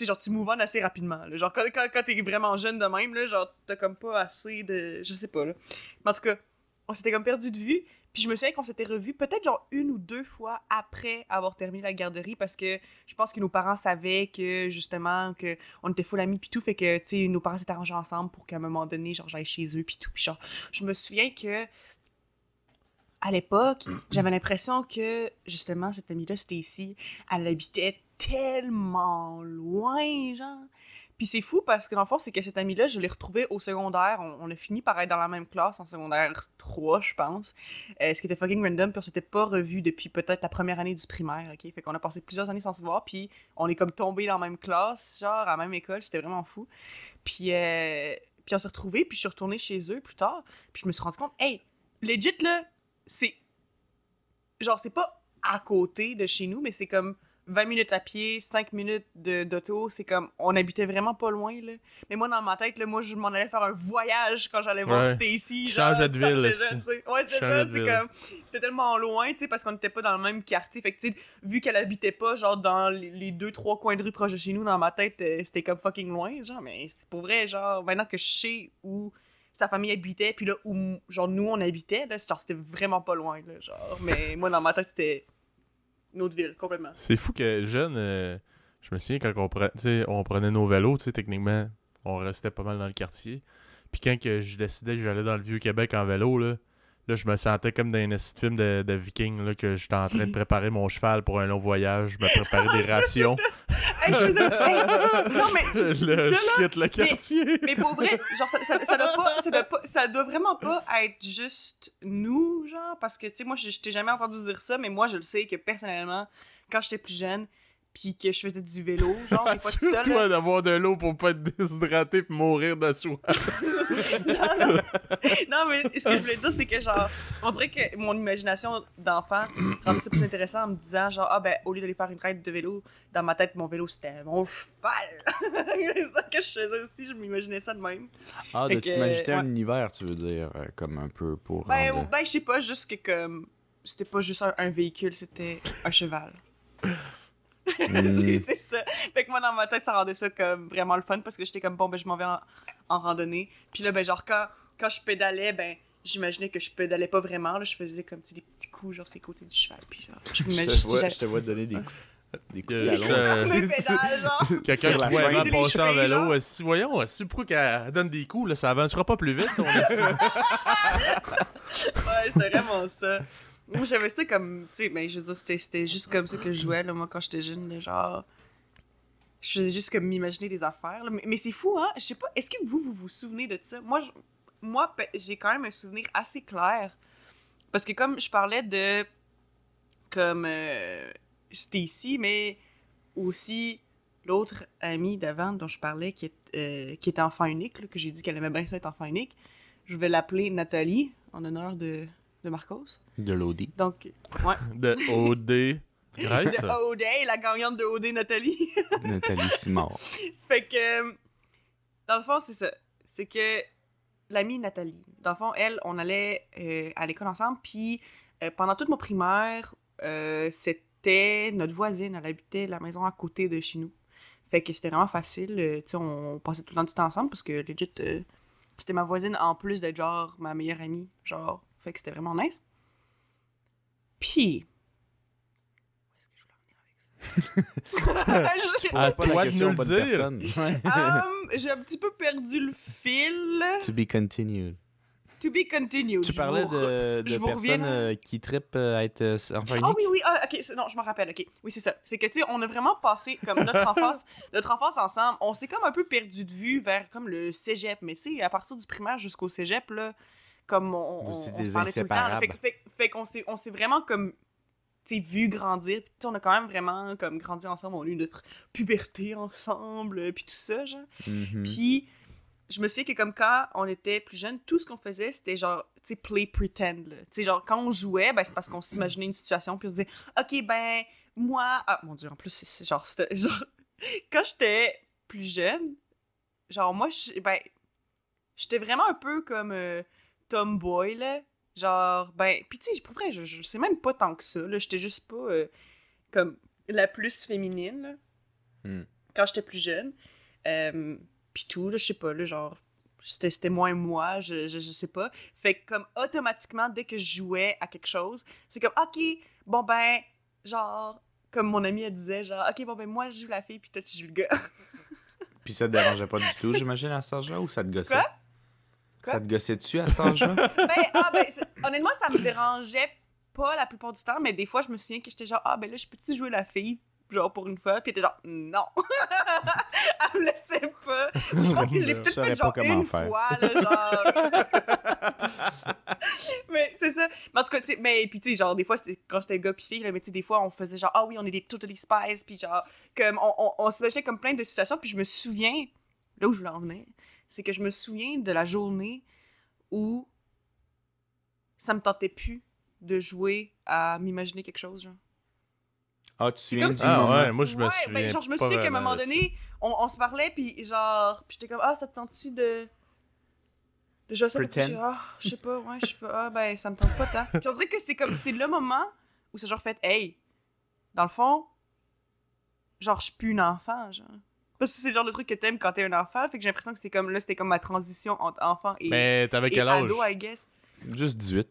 S2: Sais, genre, tu move assez rapidement. là. Genre, quand, quand, quand t'es vraiment jeune de même, là, genre, t'as comme pas assez de. Je sais pas, là. Mais en tout cas, on s'était comme perdu de vue. Puis je me souviens qu'on s'était revus peut-être genre une ou deux fois après avoir terminé la garderie parce que je pense que nos parents savaient que justement que on était full amis puis tout fait que tu sais nos parents s'étaient arrangés ensemble pour qu'à un moment donné genre j'aille chez eux puis tout puis genre je me souviens que à l'époque j'avais l'impression que justement cette amie là Stacy elle habitait tellement loin genre puis c'est fou parce que dans le fond, c'est que cette amie-là, je l'ai retrouvée au secondaire. On, on a fini par être dans la même classe en secondaire 3, je pense. Euh, ce qui était fucking random, puis on s'était pas revus depuis peut-être la première année du primaire, ok? Fait qu'on a passé plusieurs années sans se voir, puis on est comme tombés dans la même classe, genre à la même école, c'était vraiment fou. Puis, euh, puis on s'est retrouvés, puis je suis retournée chez eux plus tard, puis je me suis rendu compte, hey, legit là, c'est. Genre, c'est pas à côté de chez nous, mais c'est comme 20 minutes à pied, 5 minutes de- d'auto, c'est comme on habitait vraiment pas loin là. Mais moi dans ma tête là, moi je m'en allais faire un voyage quand j'allais voir
S1: Ouais.
S2: Stacy,
S1: changeais de (laughs) ville,
S2: sais. Ouais, c'est ça, c'est comme c'était tellement loin, tu sais parce qu'on n'était pas dans le même quartier, fait que tu sais vu qu'elle habitait pas genre dans les les deux trois coins de rue proches de chez nous dans ma tête, euh, c'était comme fucking loin, genre mais c'est pour vrai genre maintenant que je sais où sa famille habitait puis là où genre nous on habitait là, genre c'était vraiment pas loin là, genre mais moi dans ma tête c'était ville complètement.
S1: C'est fou que jeune, euh, je me souviens quand on, on prenait nos vélos, techniquement, on restait pas mal dans le quartier. Puis quand je décidais que j'allais dans le Vieux-Québec en vélo, là, là, je me sentais comme dans un film de, de viking, là, que j'étais en train de préparer mon cheval pour un long voyage, (laughs) je me préparais des rations.
S2: Hey, je faisais... Hey, non, mais tu, tu ça, là,
S1: je quitte le quartier.
S2: mais pour vrai, genre, ça, ça, ça doit pas, ça, doit pas, ça doit vraiment pas être juste nous, genre, parce que, tu sais, moi, je, je t'ai jamais entendu dire ça, mais moi, je le sais que, personnellement, quand j'étais plus jeune, puis que je faisais du vélo, genre, des fois tout seul,
S1: Assure-toi d'avoir de l'eau pour pas être déshydraté et mourir de soif. (laughs)
S2: non, non. non, mais ce que je voulais dire, c'est que, genre, on dirait que mon imagination d'enfant rendait ça plus intéressant en me disant, genre, ah ben, au lieu d'aller faire une ride de vélo, dans ma tête, mon vélo, c'était mon cheval. (laughs) c'est ça que je faisais aussi, je m'imaginais ça de même.
S3: Ah, de
S2: Fait
S3: t'imaginer un
S2: ouais.
S3: univers, tu veux dire, euh, comme un peu pour
S2: Ben,
S3: rendre-
S2: ben je sais pas, juste que, comme, c'était pas juste un, un véhicule, c'était un cheval.
S3: Hmm. (laughs)
S2: c'est c'est ça. Fait que moi, dans ma tête, ça rendait ça comme vraiment le fun parce que j'étais comme, bon, ben, je m'en vais en, en randonnée. Puis là, ben, genre, quand, quand je pédalais, ben, j'imaginais que je pédalais pas vraiment. Là, je faisais comme, des petits coups, genre, c'est côté du cheval. Puis genre, je (laughs)
S3: te, vois, je te vois te donner des coups, des coups de (laughs)
S2: C'est.
S1: Quelqu'un qui voit passer en vélo, si, voyons, si pourquoi qu'elle donne des coups, là, ça avancera pas plus vite. on
S2: Ouais, c'était vraiment ça. Moi, j'avais ça comme, tu sais, mais je veux dire, c'était- juste comme ça que je jouais, là, moi, quand j'étais jeune, genre. Je faisais juste comme m'imaginer des affaires, là. Mais, c'est fou, hein? Je sais pas, est-ce que vous, vous vous souvenez de ça? Moi, moi j'ai quand même un souvenir assez clair Parce que comme je parlais de comme euh, Stacy, mais aussi l'autre amie d'avant dont je parlais qui est, euh, qui enfant unique, là, que j'ai dit qu'elle aimait bien ça être enfant unique, je vais l'appeler Nathalie en honneur de, de Marcos.
S3: De l'Audi.
S2: Donc, ouais.
S1: De OD. Grèce.
S2: De OD, la gagnante de OD Nathalie. (laughs)
S3: Nathalie Simard.
S2: fait que, euh, dans le fond, c'est ça. C'est que l'amie Nathalie, dans le fond, elle, on allait euh, à l'école ensemble, puis euh, pendant toute mon primaire, euh, c'était notre voisine, elle habitait la maison à côté de chez nous. Fait que c'était vraiment facile, euh, tu sais, on passait tout le temps du temps ensemble, parce que legit, euh, c'était ma voisine en plus d'être genre ma meilleure amie, genre, fait que c'était vraiment nice. Puis, où est-ce que je voulais en venir avec ça? (laughs) Je-
S1: À toi de nous le dire.
S2: j'ai un petit peu perdu le fil.
S3: to be continued.
S2: To be continued.
S3: Tu
S2: Je
S3: parlais
S2: vous-
S3: de,
S2: je
S3: de
S2: vous reviens,
S3: personnes euh, qui trippent euh, à être euh, unique.
S2: Ah oui, oui, ah, ok, non, je me rappelle, ok. Oui, c'est ça. C'est que, tu sais, on a vraiment passé, comme notre (laughs) enfance, notre enfance ensemble, on s'est comme un peu perdu de vue vers, comme, le cégep. Mais, tu sais, à partir du primaire jusqu'au cégep, là, comme on, on, se parlait tout le temps. Fait, qu'on s'est, on s'est vraiment, comme, vu grandir. Puis, on a quand même vraiment, comme, grandi ensemble. On a eu notre puberté ensemble, puis tout ça, genre.
S3: Mhm.
S2: Puis, je me souviens que comme quand on était plus jeune, tout ce qu'on faisait, c'était genre, tu sais, play pretend. là. Tu sais, genre, quand on jouait, ben, c'est parce qu'on s'imaginait une situation, puis on se disait, OK, ben, moi. Ah, mon Dieu, en plus, c'est- c'est genre, c'était- genre, (laughs) quand j'étais plus jeune, genre, moi, je- ben, j'étais vraiment un peu comme euh, tomboy, là. Genre, ben, pis tu sais, pour vrai, je, je sais même pas tant que ça, là. J'étais juste pas euh, comme la plus féminine, là.
S3: Hmm.
S2: Quand j'étais plus jeune. Euh, pis tout, là, je sais pas, là, genre, c'était moins moi, je, je, je sais pas. Fait que, comme, automatiquement, dès que je jouais à quelque chose, c'est comme, OK, bon, ben, genre, comme mon amie, elle disait, genre, OK, bon, ben, moi, je joue la fille, puis toi, tu joues le gars.
S3: Puis ça te dérangeait pas du tout, j'imagine, à cet âge-là, ou ça te gossait?
S2: Quoi? Quoi?
S3: Ça te gossait dessus à cet âge-là? (laughs)
S2: ben, ah, ben, honnêtement, ça me dérangeait pas la plupart du temps, mais des fois, je me souviens que j'étais genre, ah, ben là, je peux-tu jouer la fille, genre, pour une fois, puis était genre, non. (laughs) elle me laissait pas. Je pense que je l'ai peut-être fait genre une
S3: faire.
S2: fois, là, genre. (laughs) mais c'est ça. Mais en tout cas, tu sais, mais puis tu sais, genre, des fois, c'était quand c'était gars pis fille, là, mais tu sais, des fois, on faisait genre, ah oui, on est des totally spies, puis genre, comme, on, on, on s'imaginait comme plein de situations, puis je me souviens, là où je voulais en venir, c'est que je me souviens de la journée où ça me tentait plus de jouer à m'imaginer quelque chose, genre.
S3: Ah, tu te souviens
S2: si-
S1: Ah
S3: moment?
S1: ouais, moi je me
S2: ouais,
S1: souviens.
S2: ben, genre, je me souviens qu'à un moment donné, on, on se parlait, puis genre, puis j'étais comme, ah, ça te tente-tu de. de jouer à ça? Puis ah, je sais pas, ouais, je sais pas, ah, ben, ça me tente pas tant. Puis on dirait que c'est comme, c'est le moment où c'est genre fait, hey, dans le fond, genre, je suis plus une enfant, genre. Parce que c'est le genre de truc que t'aimes quand t'es un enfant, fait que j'ai l'impression que c'est comme, là, c'était comme ma transition entre enfant et,
S1: Mais t'avais
S2: et
S1: quel âge?
S2: ado, I guess.
S3: Juste 18.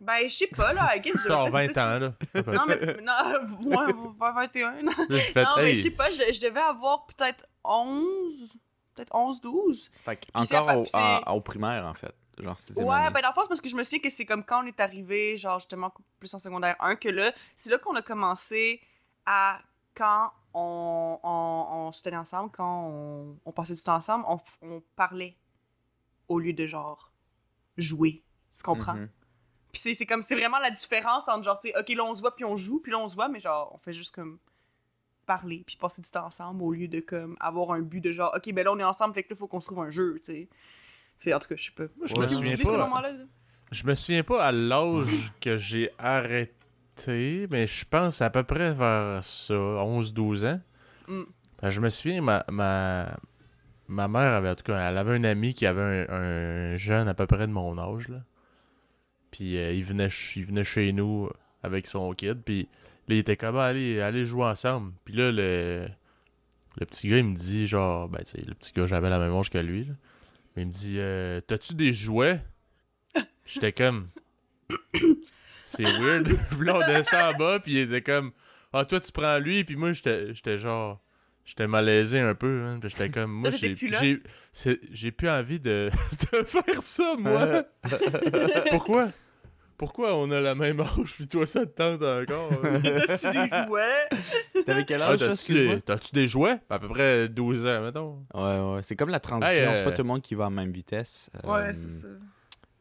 S2: Ben, je sais pas, là, I guess.
S1: Genre
S2: peut-être
S1: 20
S2: plus-
S1: ans, là.
S2: Non, mais, non, (laughs) ouais, 21.
S1: Là, j'ai fait,
S2: Non, mais
S1: hey,
S2: je sais pas, je, je devais avoir peut-être 11, peut-être 11, 12.
S3: Fait que encore au, à- au primaire, en fait. Genre
S2: Ouais,
S3: année.
S2: ben dans le fond, c'est parce que je me souviens que c'est comme quand on est arrivé, genre justement plus en secondaire 1, que là, c'est là qu'on a commencé à, quand on, on, on se tenait ensemble, quand on, on passait du temps ensemble, on, f- on parlait au lieu de genre jouer. Tu comprends?
S3: Mhm.
S2: Puis c'est- c'est comme, c'est vraiment la différence entre genre, tu sais, ok, là on se voit puis on joue, puis là on se voit, mais genre, on fait juste comme parler puis passer du temps ensemble au lieu de comme avoir un but de genre, ok, ben là on est ensemble, fait que là faut qu'on se trouve un jeu, tu sais. C'est en tout cas, je sais pas.
S1: Moi, je me souviens pas.
S2: là?
S1: Je me souviens pas à l'âge que j'ai arrêté, mais je pense à peu près vers ça, 11-12 ans.
S2: Mm.
S1: Ben, je me souviens, ma, ma, ma mère avait, en tout cas, elle avait un ami qui avait un, un jeune à peu près de mon âge, là. Puis euh, il, venait, il venait chez nous avec son kid, puis là, il était comme, Ah, allez, allez jouer ensemble. Puis là, le, le petit gars, il me dit, genre, ben, tu sais, le petit gars, j'avais la même âge que lui, là. Mais il me dit, euh, t'as-tu des jouets? (laughs) J'étais comme, c'est weird. (laughs) puis là, on descend en bas, puis il était comme, ah, toi, tu prends lui, puis moi, j'étais j'étais genre, j'étais malaisé un peu, hein, puis j'étais comme, moi, j'ai
S2: plus là?
S1: j'ai- c'est- j'ai plus envie de, (laughs) de faire ça, moi. (laughs) Pourquoi? Pourquoi on a la même âge, puis toi, ça te tente encore? hein?
S2: T'as-tu des jouets?
S3: T'avais quel
S1: Ah,
S3: âge, ça,
S1: T'as-tu des, t'as-tu des jouets? À peu près 12 ans, mettons.
S3: Ouais, ouais. C'est comme la transition.
S1: Hey, euh,
S3: C'est pas tout le monde qui va à la même vitesse.
S2: Ouais,
S3: Euh,
S2: c'est ça.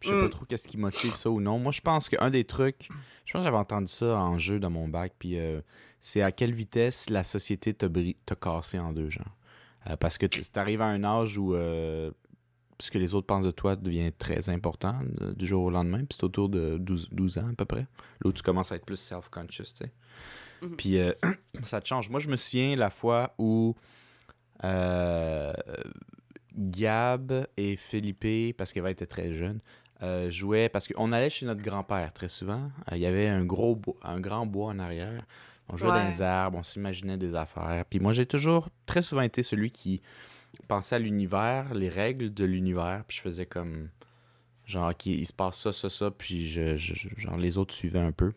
S3: Je sais pas
S2: Mm.
S3: trop qu'est-ce qui motive ça ou non. Moi, je pense qu'un des trucs, je pense que j'avais entendu ça en jeu dans mon bac, puis euh, c'est à quelle vitesse la société t'a cassé en deux, genre. Euh, parce que tu arrives à un âge où euh, ce que les autres pensent de toi devient très important du jour au lendemain, puis c'est autour de 12, 12 ans à peu près. Là où tu commences à être plus self-conscious, tu sais.
S2: Mhm.
S3: Puis (clears throat) ça te change. Moi, je me souviens la fois où Gab et Philippe, parce qu'Eva était très jeune, euh, jouaient, parce qu'on allait chez notre grand-père très souvent. Euh, Il y avait un gros un grand bois en arrière. On jouait dans les arbres, on s'imaginait des affaires. Puis moi, j'ai toujours, très souvent été celui qui pensait à l'univers, les règles de l'univers, puis je faisais comme, genre, OK, il se passe ça, ça, ça, puis je, genre, les autres suivaient un peu.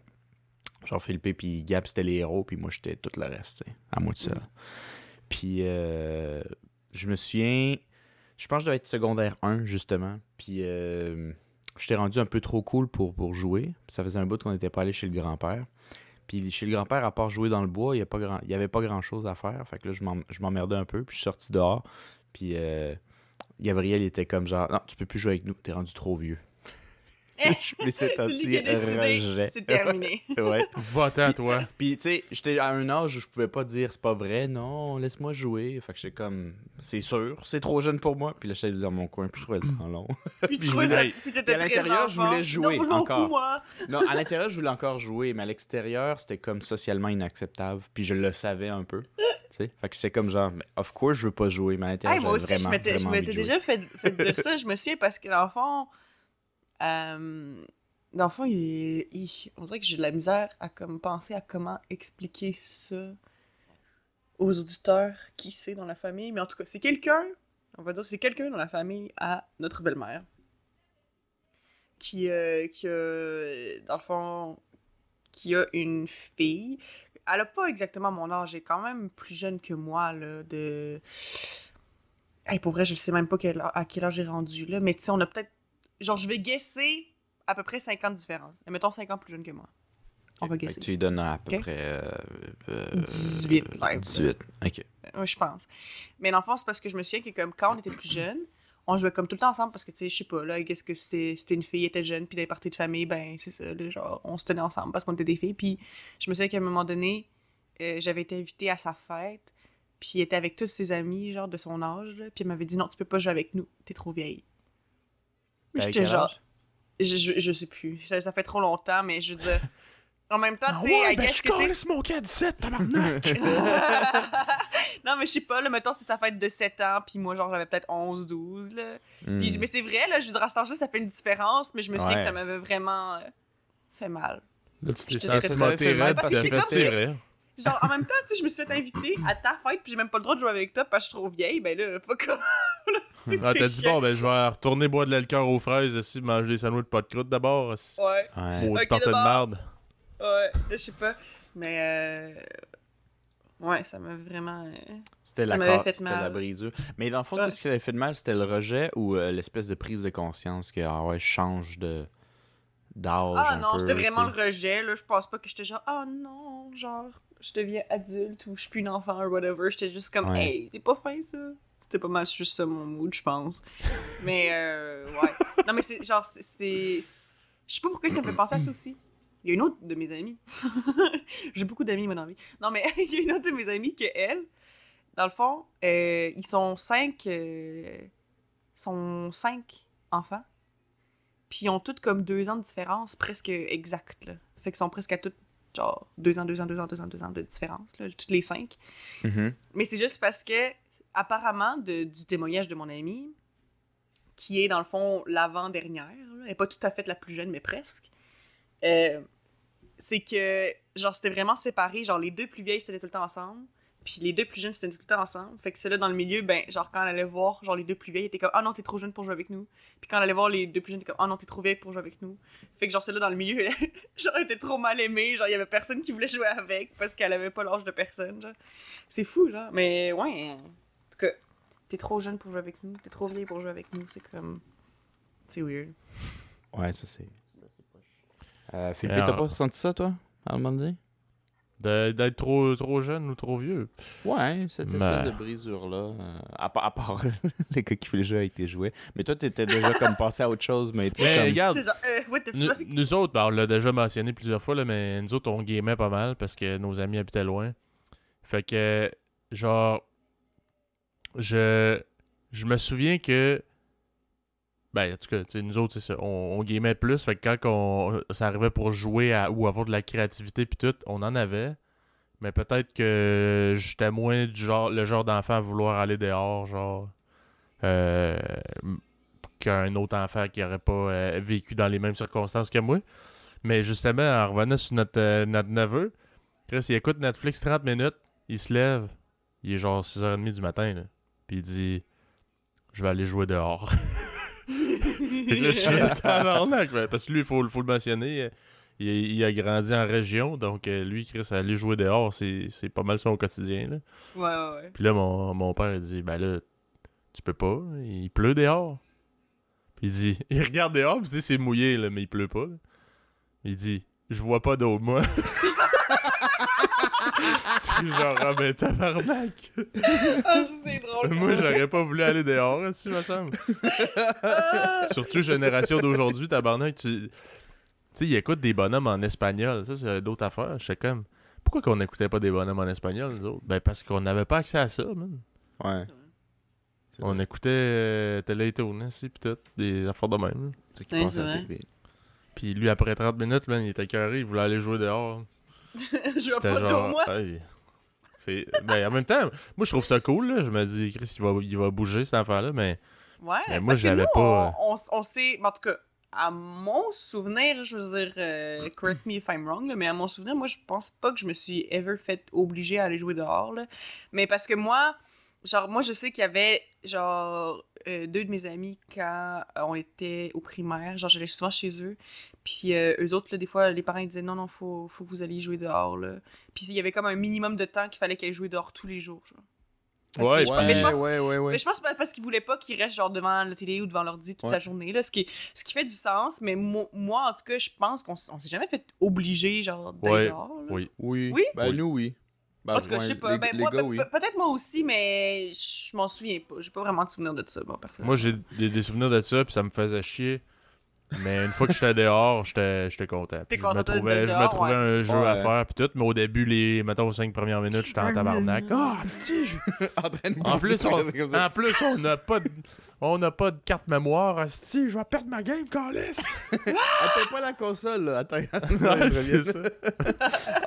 S3: Genre, Philippe puis Gab, c'était les héros, puis moi, j'étais tout le reste, à moi de ça. Puis euh, je me souviens, je pense que je devais être secondaire 1, justement, puis euh, j'étais rendu un peu trop cool pour, jouer. Ça faisait un bout qu'on n'était pas allé chez le grand-père. Puis chez le grand-père, à part jouer dans le bois, il n'y avait pas grand-chose à faire. Fait que là, je m'em- je m'emmerdais un peu, puis je suis sorti dehors. Puis euh, Gabriel était comme genre, non, tu peux plus jouer avec nous, t'es rendu trop vieux. Je me suis senti rejet.
S2: C'est terminé. (laughs)
S3: ouais.
S1: Va-t'en, toi.
S3: Puis, tu sais, j'étais à un âge où je pouvais pas dire c'est pas vrai, non, laisse-moi jouer. Fait que j'étais comme, c'est sûr, c'est trop jeune pour moi. Puis là, j'étais dans mon coin, puis je trouvais le temps long. (laughs)
S2: Puis tu
S1: Puis
S2: trouvais Puis t'étais
S3: à
S2: très
S3: l'intérieur, je voulais jouer
S2: Non, je
S3: encore.
S2: fous, moi? (laughs)
S3: non, à l'intérieur, je voulais encore jouer, mais à l'extérieur, c'était comme socialement inacceptable. Puis je le savais un peu. Tu sais, fait que c'est comme genre, mais of course, je veux pas jouer, mais à l'intérieur,
S2: Hey, moi aussi, je
S3: vraiment,
S2: m'étais je déjà fait, fait dire ça. Je me souviens parce que, dans le fond, euh, dans le fond, il, on dirait que j'ai de la misère à comme, penser à comment expliquer ça aux auditeurs qui c'est dans la famille. Mais en tout cas, c'est quelqu'un, on va dire, c'est quelqu'un dans la famille à notre belle-mère qui, euh, qui dans le fond, qui a une fille. Elle a pas exactement mon âge, elle est quand même plus jeune que moi, là, de... Hey, pour vrai, je sais même pas quel- à quel âge j'ai rendu, là, mais tu sais, on a peut-être... Genre, je vais guesser à peu près 5 ans de différence. Et mettons 5 ans plus jeune que moi. On va guesser.
S3: tu lui donnes à peu
S2: Ok.
S3: près euh, euh,
S2: 18, là.
S3: 18. Ok.
S2: Ouais, je pense. Mais dans le fond, c'est parce que je me souviens que comme quand on était plus jeunes, on jouait comme tout le temps ensemble parce que, tu sais, je sais pas, là, qu'est-ce que c'était c'était une fille, elle était jeune, puis dans les parties de famille, ben, c'est ça, là, genre, on se tenait ensemble parce qu'on était des filles. Puis je me souviens qu'à un moment donné, euh, j'avais été invitée à sa fête, puis il était avec tous ses amis, genre, de son âge, là, puis elle m'avait dit non, tu peux pas jouer avec nous, t'es trop vieille. J'étais genre, je, je, je sais plus, ça, ça fait trop longtemps, mais je veux dire, en même temps,
S1: Ah
S2: tu sais,
S1: ouais, ben je
S2: que,
S1: mon cas à 17, tabarnak! (laughs)
S2: non, mais je sais pas, là, mettons, c'est sa fête de 7 ans, puis moi, genre, j'avais peut-être 11, 12, là. Puis-
S3: Hmm.
S2: mais c'est vrai, là, je veux dire, à cet âge-là, ça fait une différence, mais je me souviens
S3: Ouais.
S2: que ça m'avait vraiment euh, fait mal.
S1: Là, tu t'es senti
S2: parce que j'étais comme-
S1: tirer.
S2: Genre, en même temps, tu sais, je me suis fait inviter à ta fête, puis j'ai même pas le droit de jouer avec toi parce que je suis trop vieille, ben là, fuck off. (laughs) C'est-
S1: Ah, t'as dit, bon, ben, je vais retourner boire de l'alcool aux fraises, aussi, manger des sandwichs de pas de croûte d'abord.
S2: Ouais,
S3: Ouais.
S1: Maudit
S2: Ok,
S1: party de merde.
S2: ouais, je sais pas. Mais, euh... Ouais, ça m'a vraiment... euh,
S3: C'était
S2: Ça
S3: la,
S2: fait
S3: c'était
S2: mal.
S3: la brisure. Mais dans le fond,
S2: Ouais.
S3: qu'est-ce qui avait fait de mal, c'était le rejet ou euh, l'espèce de prise de conscience que, ah ouais, je change de d'âge
S2: Ah
S3: un
S2: non, c'était vraiment
S3: tu
S2: le rejet, là. Je pense pas que j'étais genre, oh non, genre, je deviens adulte ou je suis plus une enfant ou whatever. J'étais juste comme,
S3: Ouais.
S2: hey, t'es pas fin ça. C'était pas mal juste ça mon mood, je pense. mais, euh, ouais. Non, mais c'est genre, c'est-. Je sais pas pourquoi ça me fait penser à ça aussi. Il y a une autre de mes amies. (laughs) J'ai beaucoup d'amis, moi, dans la vie. Non, mais (laughs) il y a une autre de mes amies que elle, dans le fond, euh, ils sont cinq. euh, sont cinq enfants. Puis ils ont toutes comme deux ans de différence, presque exact, là. Fait qu'ils sont presque à toutes, genre, deux ans, deux ans, deux ans, deux ans, deux ans de différence, là, toutes les cinq.
S3: Mhm.
S2: Mais c'est juste parce que, apparemment, de- du témoignage de mon amie, qui est dans le fond l'avant-dernière, elle n'est pas tout à fait la plus jeune, mais presque, euh, c'est que, genre, c'était vraiment séparé. Genre, les deux plus vieilles, c'était tout le temps ensemble. Puis les deux plus jeunes, c'était tout le temps ensemble. Fait que celle-là, dans le milieu, ben, genre, quand elle allait voir, genre, les deux plus vieilles, étaient comme, ah non, t'es trop jeune pour jouer avec nous. Puis quand elle allait voir les deux plus jeunes, elle était comme, ah non, t'es trop vieille pour jouer avec nous. Fait que, genre, celle-là, dans le milieu, (laughs) genre, elle était trop mal aimée. Genre, il y avait personne qui voulait jouer avec parce qu'elle avait pas l'âge de personne, genre. C'est fou, là. Mais, ouais. En tout cas, t'es trop jeune pour jouer avec nous. T'es trop vieille pour jouer avec nous. C'est comme. C'est weird.
S3: Ouais, ça c'est. Euh, Philippe, t'as pas ressenti ça, toi, à un moment donné?
S1: D'être trop, trop jeune ou trop vieux.
S3: Ouais, cette espèce de brisure-là. euh, à, part- à part (laughs) les gars qui le jeu avec tes jouets. Mais toi, t'étais déjà comme passé à autre chose, mais tu sais,
S1: Mais
S3: comme-
S1: regarde,
S2: genre, euh, what the
S1: nous,
S2: fuck?
S1: nous autres, ben, on l'a déjà mentionné plusieurs fois, là, mais nous autres, on gamait pas mal parce que nos amis habitaient loin. Fait que, genre, je, je me souviens que. Ben, en tout cas, nous autres. On, on gamait plus. Fait que quand on, ça arrivait pour jouer ou avoir de la créativité puis tout, on en avait. Mais peut-être que j'étais moins du genre, le genre d'enfant à vouloir aller dehors, genre. euh, qu'un autre enfant qui aurait pas euh, vécu dans les mêmes circonstances que moi. Mais justement, en revenant sur notre, euh, notre neveu, Chris, il écoute Netflix 30 minutes, il se lève, il est genre 6h30 du matin, là. Puis il dit Je vais aller jouer dehors. (laughs) Là, je suis là, (laughs) tabarnak, Parce que lui, il faut, faut le mentionner. Il, il a grandi en région, donc euh, lui, Chris, aller jouer dehors, c'est c'est pas mal son quotidien. Là.
S2: Ouais, ouais, ouais.
S1: Puis là, mon, mon père, il dit Ben là, tu peux pas, il pleut dehors. Puis il dit Il regarde dehors, puis il dit C'est mouillé, là, mais il pleut pas. là. Il dit Je vois pas d'eau, moi. (laughs) (laughs) Genre, ah ben tabarnak. (laughs)
S2: Ah, c'est drôle.
S1: moi, j'aurais pas voulu aller dehors, si, me semble.
S2: Ah,
S1: Surtout génération d'aujourd'hui, tabarnak, tu. Tu sais, ils écoutent des bonhommes en espagnol. Ça, c'est d'autres affaires. Je sais comme. Pourquoi qu'on n'écoutait pas des bonhommes en espagnol, nous autres? Ben, parce qu'on n'avait pas accès à ça, man.
S3: Ouais.
S1: On écoutait euh, Télétoon, aussi, pis tout, des affaires de même.
S3: qui
S2: Ouais,
S3: à la. TV.
S1: Puis lui, après 30 minutes, man, il était carré, il voulait aller jouer dehors. (laughs)
S2: je vois pas
S1: genre,
S2: moi.
S1: hey. C'est... Ben, en même temps, moi, je trouve ça cool, là. Je me dis, Chris, il va, il va bouger, cette affaire-là, mais...
S2: Ouais,
S1: Mais moi,
S2: parce
S1: j'avais
S2: nous,
S1: pas,
S2: On, on, on sait, en tout cas, à mon souvenir, je veux dire, euh, (clears throat) correct me if I'm wrong, là, mais à mon souvenir, moi, je pense pas que je me suis ever fait obliger à aller jouer dehors. Là. Mais parce que moi, genre, moi, je sais qu'il y avait, genre, euh, deux de mes amis quand euh, on était au primaire. Genre, j'allais souvent chez eux. Puis euh, eux autres, là, des fois, les parents ils disaient non, non, faut, faut que vous alliez jouer dehors. Là. Puis il y avait comme un minimum de temps qu'il fallait qu'ils aient joué dehors tous les jours. Genre. Parce que
S1: Ouais,
S2: je-
S1: ouais,
S2: mais je pense-
S3: ouais, ouais, ouais.
S2: mais je pense parce qu'ils voulaient pas qu'ils restent genre devant la télé ou devant l'ordi toute la journée, là, ce, qui, ce qui fait du sens, mais mo- moi, en tout cas, je pense qu'on s'est jamais fait obliger, genre, là.
S1: Oui.
S3: Oui.
S2: Oui?
S3: Ben,
S1: Oui.
S3: nous, oui. Ben,
S2: En tout cas, je sais pas. Ben,
S3: les
S2: moi,
S3: gars,
S2: pe-
S3: oui.
S2: pe- peut-être moi aussi, mais je m'en souviens pas. J'ai pas vraiment de souvenir de ça, moi, personnellement.
S1: Moi, j'ai des, des souvenirs de ça, puis ça me faisait chier. Mais une fois que j'étais dehors, j'étais content. Je me trouvais, je me trouvais
S2: ouais,
S1: un jeu à
S3: Ouais.
S1: faire, puis tout. Mais au début, les, mettons, aux 5 premières minutes, j'étais en tabarnak. Ah, je-
S3: en train de
S1: En plus, on, en plus, on n'a pas de, on n'a pas de carte mémoire. Asti, je vais perdre ma game, Calice. (laughs)
S3: Attends pas la console, là. Attends. (laughs)
S1: Ouais, c'est ça.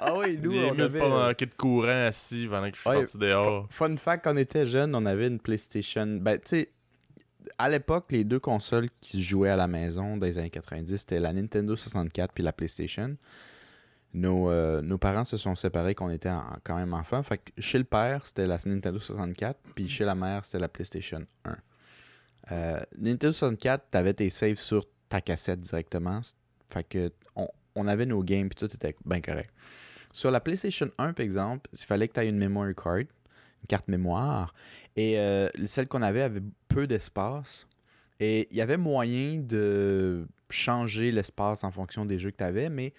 S3: ah oui, nous,
S1: J'ai
S3: on avait...
S1: pas
S3: euh,
S1: manquer de courant assis pendant que je suis
S3: Ouais,
S1: parti dehors.
S3: Fun fact, quand on était jeune, on avait une PlayStation. Ben, tu sais, à l'époque, les deux consoles qui se jouaient à la maison dans les années 90, c'était la Nintendo 64 puis la PlayStation. Nos, euh, nos parents se sont séparés quand on était quand même enfants. Fait que chez le père, c'était la Nintendo 64, puis chez la mère, c'était la PlayStation 1. Euh, Nintendo 64, t'avais tes saves sur ta cassette directement. Fait que on, on avait nos games, puis tout était bien correct. Sur la PlayStation 1, par exemple, il fallait que tu aies une memory card, une carte mémoire. Et euh, celle qu'on avait avait peu d'espace. Et il y avait moyen de changer l'espace en fonction des jeux que tu avais, mais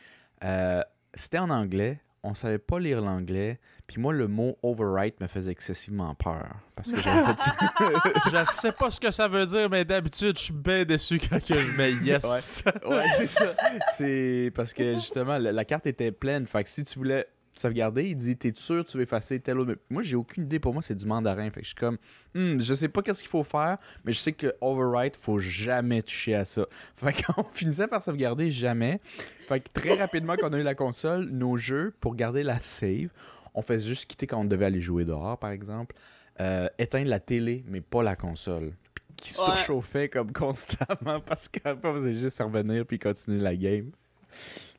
S3: euh, c'était en anglais. On savait pas lire l'anglais. Puis moi, le mot overwrite me faisait excessivement peur. Parce que j'avais (laughs) (laughs)
S1: je sais pas ce que ça veut dire, mais d'habitude, je suis bien déçu quand que je mets yes.
S3: Ouais, c'est ça. C'est parce que justement, la, la carte était pleine. Fait que si tu voulais sauvegarder, il dit T'es sûr que tu veux effacer tel autre. Mais moi, j'ai aucune idée. Pour moi, c'est du mandarin. Fait que je suis comme Hmm, Je sais pas qu'est-ce qu'il faut faire, mais je sais que overwrite, faut jamais toucher à ça. (laughs) Fait qu'on finissait par sauvegarder jamais. Fait que très rapidement, quand on a eu la console, nos jeux, pour garder la save, on faisait juste quitter quand on devait aller jouer dehors, par exemple. Euh, éteindre la télé, mais pas la console. Qui
S2: Ouais.
S3: surchauffait comme constamment (laughs) parce qu'après, on faisait juste revenir puis continuer la game.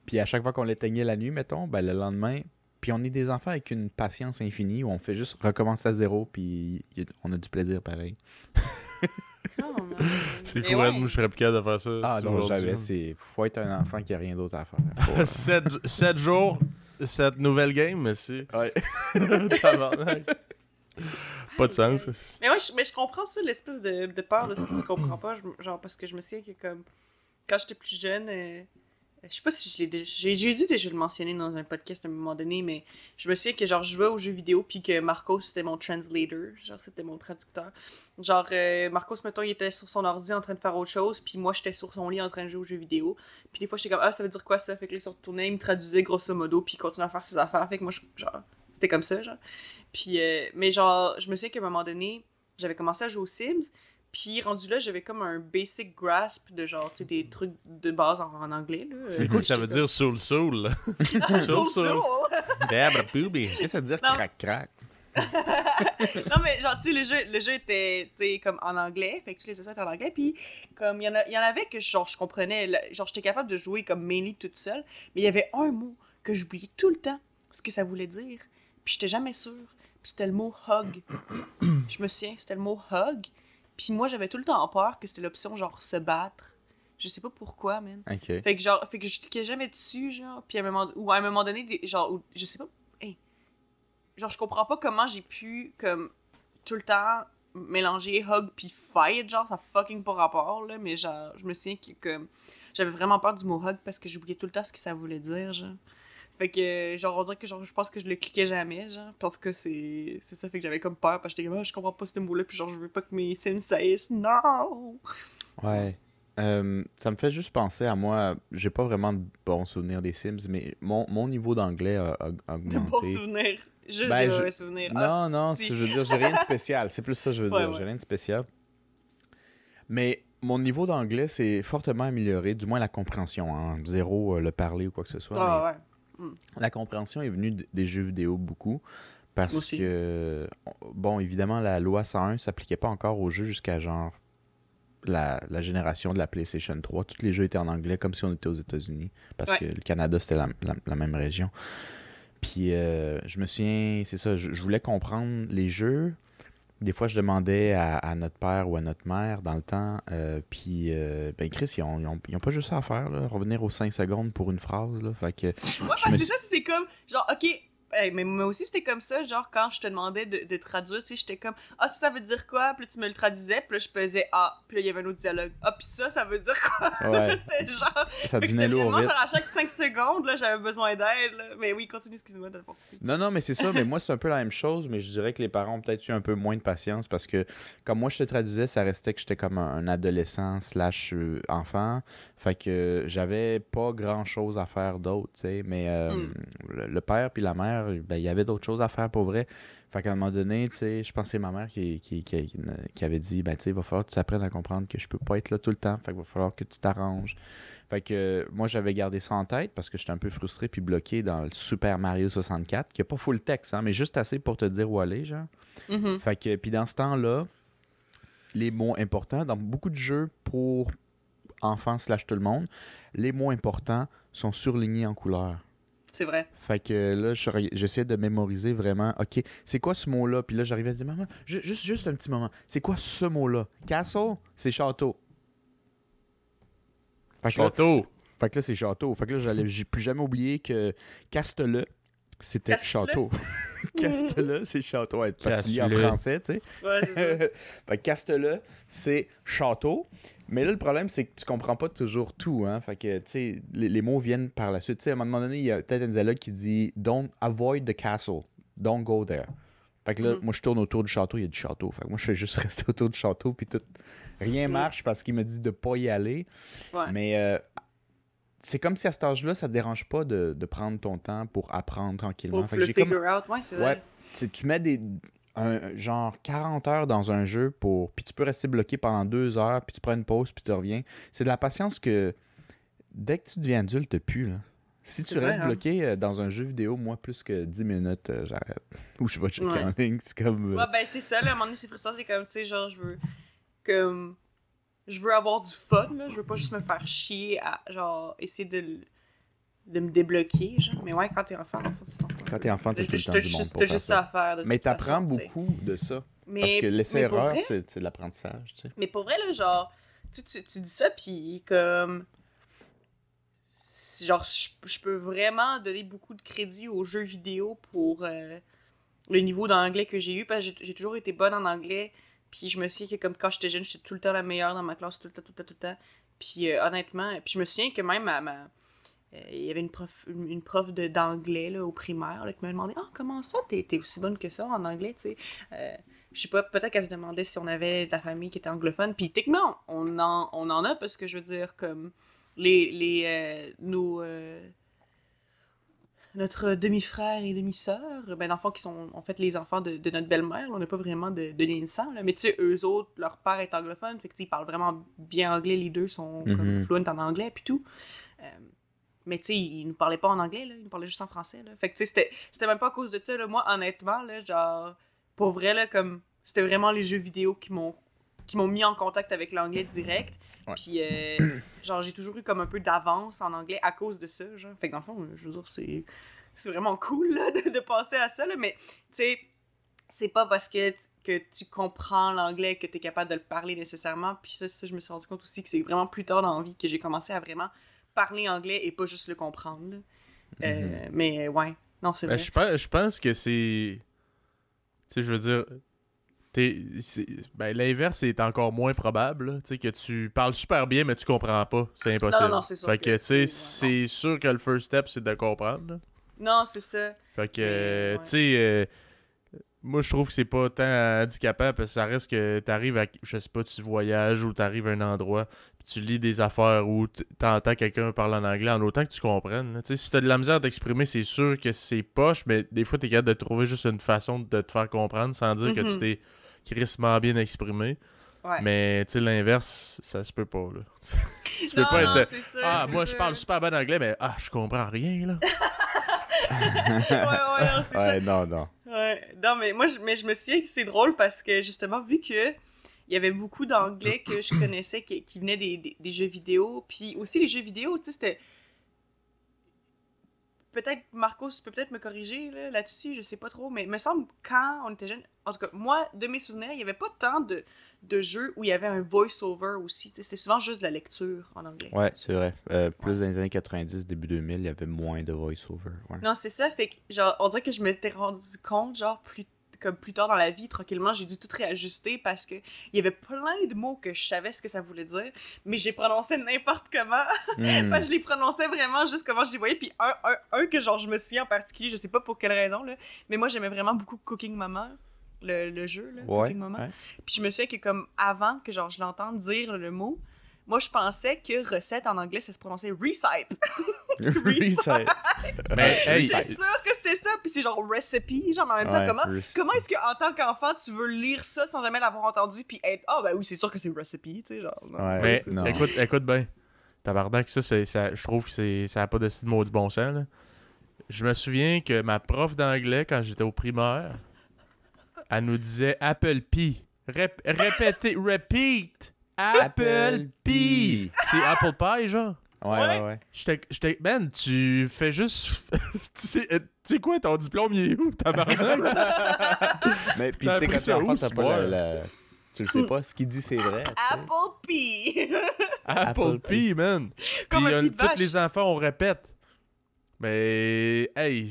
S3: Puis à chaque fois qu'on l'éteignait la nuit, mettons, ben le lendemain, puis on est des enfants avec une patience infinie où on fait juste recommencer à zéro puis on a du plaisir pareil. (laughs)
S2: Non.
S1: C'est fou,
S2: ouais.
S1: moi, je serais plus capable de faire ça.
S3: Ah non, jamais. C'est faut être un enfant qui a rien d'autre à faire. (laughs) Euh,
S1: 7, jours, cette nouvelle game, mais c'est.
S3: ouais.
S1: Tabarnak. (laughs) Pas de sens.
S2: Mais moi, je, mais je comprends ça, l'espèce de, de peur de ce que tu comprends pas. Je- genre, parce que je me souviens que, comme, quand j'étais plus jeune, euh, Je sais pas si je l'ai déjà. J'ai dû déjà le mentionner dans un podcast à un moment donné, mais je me souviens que genre je jouais aux jeux vidéo puis que Marcos c'était mon translator, genre c'était mon traducteur. Genre euh, Marcos mettons il était sur son ordi en train de faire autre chose, puis moi j'étais sur son lit en train de jouer aux jeux vidéo. Puis des fois j'étais comme ah ça veut dire quoi ça, fait que là il se retournait, il me traduisait grosso modo puis il continuait à faire ses affaires, fait que moi je, genre c'était comme ça genre. Puis euh, mais genre je me souviens qu'à un moment donné j'avais commencé à jouer aux Sims. Puis rendu là, j'avais comme un basic grasp de genre, tu sais, des trucs de base en, en anglais.
S1: C'est quoi que ça veut dire soul soul? (laughs) Soul
S2: Soul.
S1: Dabra booby.
S3: Qu'est-ce que ça veut dire
S2: Non.
S3: crac-crac? (laughs)
S2: non, mais genre, tu sais, le jeu, le jeu était, tu sais, comme en anglais. Fait que tous les étaient en anglais. Puis, comme, il y, en a- y en avait que, genre, je comprenais. là, Genre, j'étais capable de jouer comme mainly toute seule. Mais il y avait un mot que j'oubliais tout le temps ce que ça voulait dire. Puis, j'étais jamais sûre. Puis, c'était le mot hug. (coughs) je me souviens, c'était le mot hug. Puis, moi, j'avais tout le temps peur que c'était l'option, genre, se battre. Je sais pas pourquoi, man. Fait que genre, fait que je cliquais jamais dessus, genre, puis à un moment, ou à un moment donné, des- genre, ou- je sais pas, hey, genre, je comprends pas comment j'ai pu, comme, tout le temps mélanger hug puis fight, genre, ça fucking pas rapport, là, mais genre, je me souviens que, comme, j'avais vraiment peur du mot hug parce que j'oubliais tout le temps ce que ça voulait dire, genre. Fait que, genre, on dirait que, genre, je pense que je le cliquais jamais, genre, parce que c'est, c'est ça, fait que j'avais comme peur, parce que j'étais comme, Ah, je comprends pas ce mot-là, puis genre, je veux pas que mes sims saillissent, non!
S3: Ouais. Euh, ça me fait juste penser à moi. J'ai pas vraiment de bons souvenirs des Sims, mais mon, mon niveau d'anglais a, a- a
S2: De bons
S3: augmenté.
S2: souvenirs. Juste
S3: Ben,
S2: des
S3: je-
S2: mauvais souvenirs.
S3: Non,
S2: Ah,
S3: non,
S2: si.
S3: je veux dire, j'ai rien de spécial. C'est plus ça que je veux (laughs)
S2: Ouais,
S3: dire.
S2: ouais.
S3: J'ai rien de spécial. Mais mon niveau d'anglais s'est fortement amélioré, du moins la compréhension. hein. Zéro euh, le parler ou quoi que ce soit.
S2: Ah,
S3: mais
S2: ouais.
S3: La compréhension est venue des jeux vidéo beaucoup. Parce
S2: Aussi.
S3: que, bon, évidemment, la loi 101 s'appliquait pas encore aux jeux jusqu'à genre la, la génération de la PlayStation 3. Tous les jeux étaient en anglais comme si on était aux États-Unis. Parce
S2: Ouais.
S3: que le Canada, c'était la, la- la même région. Puis euh, je me souviens, c'est ça, je, je voulais comprendre les jeux. Des fois, je demandais à, à notre père ou à notre mère dans le temps. euh, puis, euh, ben, Chris, ils ont, ils, ont, pas juste ça à faire, là, revenir aux 5 secondes pour une phrase. Là, fait que,
S2: Ouais,
S3: Je
S2: parce que c'est
S3: suis-
S2: ça, c'est comme, genre, ok, hey, mais moi aussi c'était comme ça, genre, quand je te demandais de, de traduire, tu sais, j'étais comme, ah, ça, ça veut dire quoi? Puis tu me le traduisais, puis là, je faisais, ah, puis là, il y avait un autre dialogue. Ah, puis ça, ça veut dire quoi?
S3: ouais, (laughs)
S2: c'était genre,
S3: ça devenait lourd
S2: vraiment, genre, à chaque 5 secondes, là, j'avais besoin d'aide. Mais oui, continue, excuse-moi de.
S3: Non, non, mais c'est ça. mais moi, c'est un peu la même chose, mais je dirais que les parents ont peut-être eu un peu moins de patience parce que, comme moi, je te traduisais, ça restait que j'étais comme un, un adolescent slash euh, enfant. Fait que j'avais pas grand-chose à faire d'autre, tu sais. Mais euh,
S2: Mm.
S3: le, le père puis la mère, ben, il y avait d'autres choses à faire pour vrai. Fait qu'à un moment donné, tu sais, je pense que c'est ma mère qui, qui, qui, qui avait dit, ben, tu sais, il va falloir que tu apprennes à comprendre que je peux pas être là tout le temps. Fait qu'il va falloir que tu t'arranges. Fait que euh, moi, j'avais gardé ça en tête parce que j'étais un peu frustré puis bloqué dans le Super Mario 64, qui a pas full texte, hein, mais juste assez pour te dire où aller, genre.
S2: Mhm.
S3: Fait que, puis dans ce temps-là, les mots importants, dans beaucoup de jeux pour enfants slash tout le monde, les mots importants sont surlignés en couleur.
S2: C'est vrai.
S3: Fait que là, je re- j'essayais de mémoriser vraiment, OK, c'est quoi ce mot-là? Puis là, j'arrivais à dire, maman, ju- juste, juste un petit moment, c'est quoi ce mot-là? Castle, c'est château. Fait que là,
S1: Château.
S3: fait que là, c'est château. Fait que là, j'allais, j'ai plus jamais oublié que Castele, c'était château. (laughs) Castele, c'est château. Ouais, parce en français, tu sais.
S2: Ouais, c'est ça. (laughs)
S3: fait que Castele, c'est château. Mais là, le problème, c'est que tu comprends pas toujours tout, hein. Fait que, tu sais, les, les mots viennent par la suite. Tu sais, à un moment donné, il y a peut-être un dialogue qui dit « Don't avoid the castle. Don't go there. » Fait que là,
S2: Mhm.
S3: moi, je tourne autour du château, il y a du château. Fait que moi, je fais juste (laughs) rester autour du château, puis tout... Rien
S2: Mhm.
S3: marche parce qu'il me dit de pas y aller.
S2: Ouais.
S3: Mais euh, c'est comme si à cet âge-là, ça te dérange pas de, de prendre ton temps pour apprendre tranquillement.
S2: Pour
S3: Fait que
S2: le
S3: comme-
S2: figure out, ouais, c'est
S3: Ouais,
S2: vrai.
S3: tu mets des un, genre 40 heures dans un jeu pour puis tu peux rester bloqué pendant deux heures puis tu prends une pause puis tu reviens. C'est de la patience que dès que tu deviens adulte, t'as plus là. Si tu
S2: vrai,
S3: restes
S2: hein?
S3: bloqué euh, dans un jeu vidéo, moi, plus que 10 minutes, euh, j'arrête. (laughs) Ou je vais checker
S2: Ouais.
S3: en ligne. C'est comme. euh,
S2: Ouais, ben c'est ça, là, à un moment donné, c'est frustrant, c'est comme, tu sais, genre, je veux, comme, je veux avoir du fun, là, je veux pas juste me faire chier à, genre, essayer de, de me débloquer, genre, mais ouais, quand t'es enfant, tu t'en fous.
S3: Quand t'es enfant, t'as tout le temps
S2: T'as
S3: du monde
S2: juste
S3: pour
S2: t'as
S3: faire
S2: juste
S3: ça.
S2: à faire, de
S3: Mais t'apprends beaucoup de ça.
S2: Mais,
S3: Parce que l'essai-erreur, c'est de l'apprentissage, tu sais.
S2: Mais pour vrai, là, genre, tu, tu, tu dis ça, puis comme. Genre, je, je peux vraiment donner beaucoup de crédit aux jeux vidéo pour euh, le niveau d'anglais que j'ai eu, parce que j'ai- toujours été bonne en anglais, puis je me souviens que comme quand j'étais jeune, j'étais tout le temps la meilleure dans ma classe, tout le temps, tout le temps, tout le temps. Puis euh, honnêtement, puis je me souviens que même ma, ma, il y avait une prof, une, prof de- d'anglais là, au primaire là, qui m'a demandé Ah, comment ça, t'es t'es aussi bonne que ça en anglais, tu sais Euh, Je sais pas, peut-être qu'elle se demandait si on avait de la famille qui était anglophone. Puis techniquement, on en, on en a parce que je veux dire, comme les, les, euh, nos, euh, notre demi-frère et demi-sœur, ben, fond, qui sont en fait les enfants de, de notre belle-mère, on n'a pas vraiment de, de lien de sang, là. mais tu sais, eux autres, leur père est anglophone, fait que ils parlent vraiment bien anglais, les deux sont comme
S3: Mhm.
S2: fluents en anglais, puis tout. Mais tu sais, ils nous parlaient pas en anglais, là, ils nous parlaient juste en français, là. Fait que tu sais, c'était- c'était même pas à cause de ça, là. Moi, honnêtement, là, genre, pour vrai, là, comme, c'était vraiment les jeux vidéo qui m'ont qui m'ont mis en contact avec l'anglais direct.
S3: Ouais.
S2: Puis, euh, (clears throat) genre, j'ai toujours eu comme un peu d'avance en anglais à cause de ça, genre. Fait que dans le fond, je veux dire, c'est c'est vraiment cool, là, de, de penser à ça, là. Mais, tu sais, c'est pas parce que, que tu comprends l'anglais que tu es capable de le parler nécessairement. Puis ça, ça, je me suis rendu compte aussi que c'est vraiment plus tard dans la vie que j'ai commencé à vraiment parler anglais et pas juste le comprendre. Euh, mais ouais, non, c'est
S1: Ben,
S2: vrai.
S1: je, pense, que c'est. Tu sais, je veux dire. c'est- Ben, l'inverse est encore moins probable. Tu sais, que tu parles super bien, mais tu comprends pas. C'est impossible.
S2: Non, non, non, c'est sûr
S1: Fait
S2: que
S1: tu sais,
S2: c'est-
S1: sûr que le first step, c'est de comprendre. là.
S2: Non, c'est ça.
S1: Fait que,
S2: ouais.
S1: tu sais, euh, moi, je trouve que c'est pas tant handicapant parce que ça reste que t'arrives à, je sais pas, tu voyages ou t'arrives à un endroit, puis tu lis des affaires ou t'entends quelqu'un parler en anglais en autant que tu comprennes. Tu sais, si t'as de la misère d'exprimer, c'est sûr que c'est poche, mais des fois, t'es capable de trouver juste une façon de te faire comprendre sans dire que tu
S2: Mhm.
S1: t'es crissement bien exprimé.
S2: Ouais.
S1: Mais, tu sais, l'inverse, ça se peut pas, là. (laughs) tu peux
S2: non,
S1: pas être... Ah, moi, je parle super bien anglais, mais ah, je comprends rien, là. (laughs)
S2: ouais, ouais, non, c'est ça.
S3: Ouais, non, non.
S2: Ouais. Non, mais moi, je, mais je me souviens que c'est drôle parce que justement, vu que il y avait beaucoup d'anglais que je connaissais qui, qui venaient des, des, des jeux vidéo, puis aussi les jeux vidéo, tu sais, c'était. Peut-être, Marcos, tu peux peut-être me corriger là, là-dessus, je sais pas trop, mais il me semble quand on était jeune, en tout cas, moi, de mes souvenirs, il y avait pas tant de, de jeux où il y avait un voice-over aussi. C'était souvent juste de la lecture en anglais.
S3: Ouais, c'est vrai. Euh, plus dans les années 90, début 2000, il y avait moins de voice-over. Ouais.
S2: Non, c'est ça, fait que, genre, on dirait que je m'étais rendu compte, genre, plus, comme plus tard dans la vie, tranquillement, j'ai dû tout réajuster parce que il y avait plein de mots que je savais ce que ça voulait dire, mais j'ai prononcé n'importe comment.
S3: Hmm. (laughs)
S2: Enfin, je les prononçais vraiment juste comment je les voyais, puis un, un, un que, genre, je me souviens en particulier, je sais pas pour quelle raison, là, mais moi, j'aimais vraiment beaucoup Cooking Mama. Le, le jeu, là,
S3: Ouais,
S2: Cooking Mama.
S3: ouais.
S2: Puis je me souviens que comme avant que genre je l'entende dire le mot, moi je pensais que recette en anglais ça se prononçait recipe. (laughs)
S3: Recipe.
S1: Mais, hey,
S2: J'étais sûre que c'était ça, puis c'est genre recipe, genre mais en même temps
S3: Ouais,
S2: comment
S3: recipe.
S2: comment est-ce que en tant qu'enfant tu veux lire ça sans jamais l'avoir entendu puis être ah ben oui c'est sûr que c'est recipe, tu sais genre. non.
S3: Ouais.
S1: Mais écoute, écoute bien. Tabarnak, ça, c'est, ça, je trouve que c'est, ça n'a pas de style maudit bon sens. Là. Je me souviens que ma prof d'anglais, quand j'étais au primaire, elle nous disait Apple Pie. Rép- répétez, repeat. Apple Pie. C'est Apple Pie, genre?
S3: Ouais, ouais, ouais.
S1: J'étais, man, tu fais juste. (laughs) tu, sais, euh, tu sais quoi, ton diplôme, il est où, tabarnak? (laughs)
S3: Mais puis tu sais, quand
S1: ça
S3: t'es enfant,
S1: où,
S3: t'as
S1: ce
S3: pas la, la- Tu le sais pas, ce qu'il dit, c'est vrai.
S2: Apple pie.
S1: Apple Pie, man.
S2: Comme
S1: Puis
S2: un
S1: euh, tous les enfants, on répète. Mais, hey,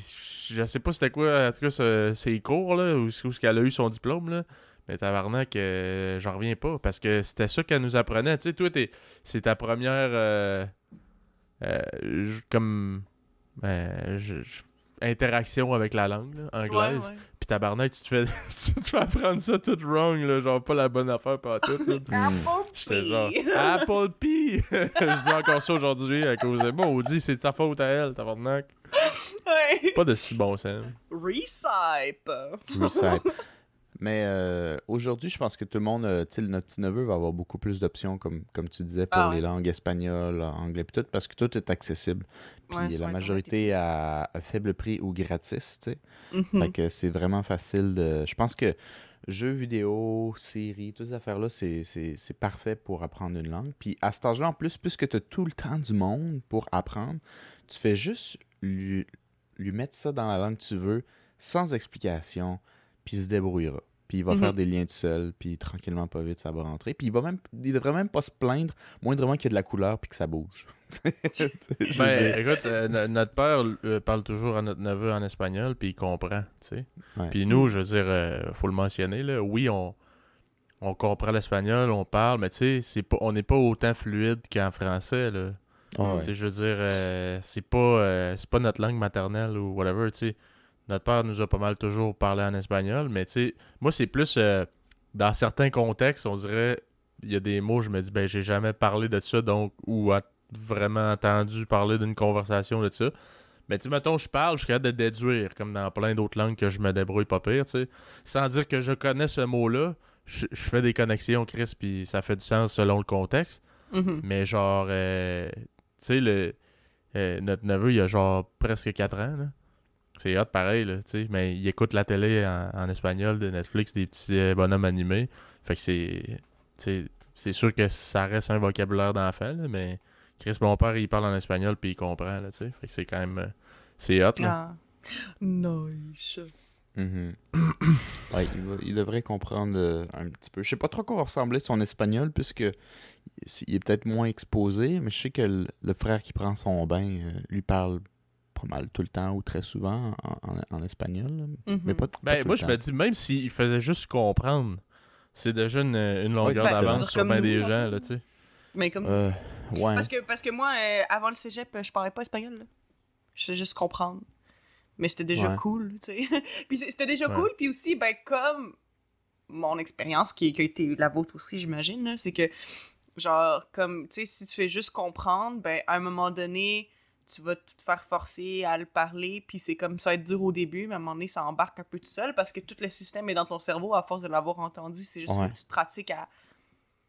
S1: je sais pas c'était quoi, en tout cas, ce- ses cours, là, où, où qu'elle a eu son diplôme, là. Mais tabarnak, euh, j'en reviens pas, parce que c'était ça qu'elle nous apprenait. Tu sais, toi, t'es- c'est ta première, euh, euh, comme, euh, je- interaction avec la langue, là, anglaise.
S2: Ouais, ouais.
S1: Puis tabarnak, tu te fais, (laughs) tu te fais apprendre ça tout wrong, là, genre pas la bonne affaire pas tout. (laughs)
S2: Apple
S1: J'étais
S2: pie.
S1: genre (laughs) Apple Pie! je dis encore ça aujourd'hui à cause de moi. On dit c'est de sa faute à elle, tabarnak.
S2: Ouais.
S1: Pas de si bon sens.
S2: Recipe.
S3: Recipe. Mais euh, aujourd'hui, je pense que tout le monde, euh, tu sais, notre petit neveu va avoir beaucoup plus d'options, comme, comme tu disais, pour
S2: Ah ouais.
S3: les langues espagnoles, anglais, puis tout, parce que tout est accessible. Puis
S2: Ouais,
S3: la majorité à, à faible prix ou gratis, tu sais.
S2: Mhm.
S3: Fait que c'est vraiment facile de. Je pense que jeux vidéo, séries, toutes ces affaires-là, c'est- c'est c'est parfait pour apprendre une langue. Puis à cet âge-là, en plus, puisque tu as tout le temps du monde pour apprendre, tu fais juste lui, lui mettre ça dans la langue que tu veux, sans explication, puis il se débrouillera. Puis il va
S2: Mhm.
S3: faire des liens tout seul, puis tranquillement, pas vite, ça va rentrer. Puis il va même, il devrait même pas se plaindre, moindrement qu'il y a de la couleur, puis que ça bouge. (laughs)
S1: Ben, écoute, euh, no- notre père euh, parle toujours à notre neveu en espagnol, puis il comprend, tu sais.
S3: Ouais.
S1: Puis nous, je veux dire, euh, faut le mentionner, là. Oui, on, on comprend l'espagnol, on parle, mais tu sais, c'est pas, on n'est pas autant fluide qu'en français, là.
S3: Ah ouais.
S1: Je veux dire, euh, c'est pas, c'est pas notre langue maternelle ou whatever, tu sais. Notre père nous a pas mal toujours parlé en espagnol, mais tu sais, moi, c'est plus euh, dans certains contextes, on dirait, il y a des mots, je me dis, ben, j'ai jamais parlé de ça, donc, ou a- vraiment entendu parler d'une conversation de ça. Mais tu sais, mettons, je parle, je suis capable de déduire, comme dans plein d'autres langues que je me débrouille pas pire, tu sais. Sans dire que je connais ce mot-là, je, je fais des connexions, Chris, puis ça fait du sens selon le contexte.
S2: Mhm.
S1: Mais genre, euh, tu sais, le, euh, notre neveu, il a genre presque 4 ans, là. C'est hot pareil, là, tu sais. Mais il écoute la télé en, en espagnol de Netflix, des petits euh, bonhommes animés. Fait que c'est. C'est sûr que ça reste un vocabulaire d'enfant, là, mais Chris, mon père, il parle en espagnol puis il comprend, là, tu sais. Fait que c'est quand même. euh, c'est hot, là.
S2: Ah. Nice.
S3: Mhm. (coughs) Ouais, il, va- il devrait comprendre euh, un petit peu. Je sais pas trop à quoi va ressembler son espagnol, puisque il est peut-être moins exposé, mais je sais que le, le frère qui prend son bain euh, lui parle pas mal tout le temps ou très souvent en, en- en espagnol.
S2: Mhm.
S3: Mais pas, pas
S1: Ben,
S3: tout
S1: moi,
S3: le
S1: je me dis, même s'il faisait juste comprendre, c'est déjà une, une longueur d'avance sur bien des
S2: en
S1: gens, là, tu sais.
S2: Mais comme.
S3: Euh, ouais.
S2: Parce que, parce que moi, euh, avant le cégep, je parlais pas espagnol. Là. Je sais juste comprendre. Mais c'était déjà
S3: Ouais.
S2: cool, tu sais. (laughs) puis c'était déjà
S1: Ouais.
S2: cool, puis aussi, ben, comme mon expérience, qui, qui a été la vôtre aussi, j'imagine, là, c'est que, genre, comme, tu sais, si tu fais juste comprendre, ben, à un moment donné, tu vas te faire forcer à le parler, puis c'est comme ça va être dur au début, mais à un moment donné, ça embarque un peu tout seul, parce que tout le système est dans ton cerveau à force de l'avoir entendu. C'est juste
S3: Ouais.
S2: une petite pratique à,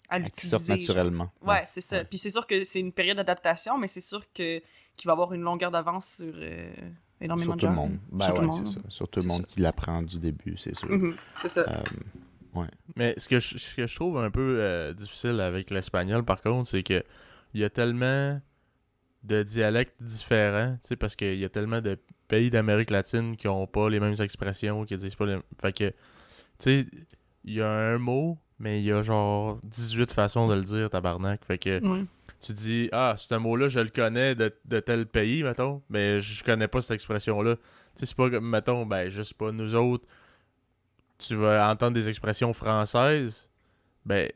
S2: à l'utiliser.
S3: naturellement.
S2: Ouais, c'est ça.
S3: Ouais.
S2: Puis c'est sûr que c'est une période d'adaptation, mais c'est sûr que qu'il va avoir une longueur d'avance sur euh, énormément
S3: Sur
S2: de
S3: tout
S2: gens.
S3: le monde. Ben
S2: Sur tout le
S3: ouais,
S2: monde.
S3: c'est ça. Sur tout le monde
S2: ça.
S3: qui l'apprend du début, c'est sûr.
S2: Mhm, C'est ça.
S3: Euh,
S1: Mais ce que je, ce que je trouve un peu euh, difficile avec l'espagnol, par contre, c'est que il y a tellement de dialectes différents, tu sais, parce qu'il y a tellement de pays d'Amérique latine qui ont pas les mêmes expressions, qui disent pas les Fait que, tu sais, il y a un mot, mais il y a genre 18 façons de le dire, tabarnak. Fait que tu dis, ah, ce mot-là, je le connais de, de tel pays, mettons, mais je connais pas cette expression-là. Tu sais, c'est pas comme, mettons, ben, je sais pas, nous autres, tu vas entendre des expressions françaises, ben,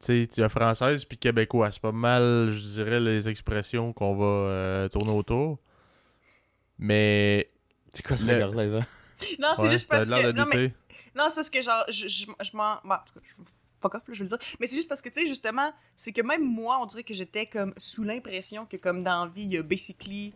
S1: tu sais, tu as française puis québécois. C'est pas mal, je dirais, les expressions qu'on va euh, tourner autour. Mais.
S3: C'est quoi ce
S1: Le-
S3: regard-là, Eva? (laughs)
S2: Non, c'est
S1: ouais,
S2: juste parce que. Non, mais,
S1: douter.
S2: non, c'est parce que genre, je, je, je m'en. bon, en tout cas, je fuck off, là, je veux le dire. Mais c'est juste parce que, tu sais, justement, c'est que même moi, on dirait que j'étais comme sous l'impression que, comme dans la vie, il y a basically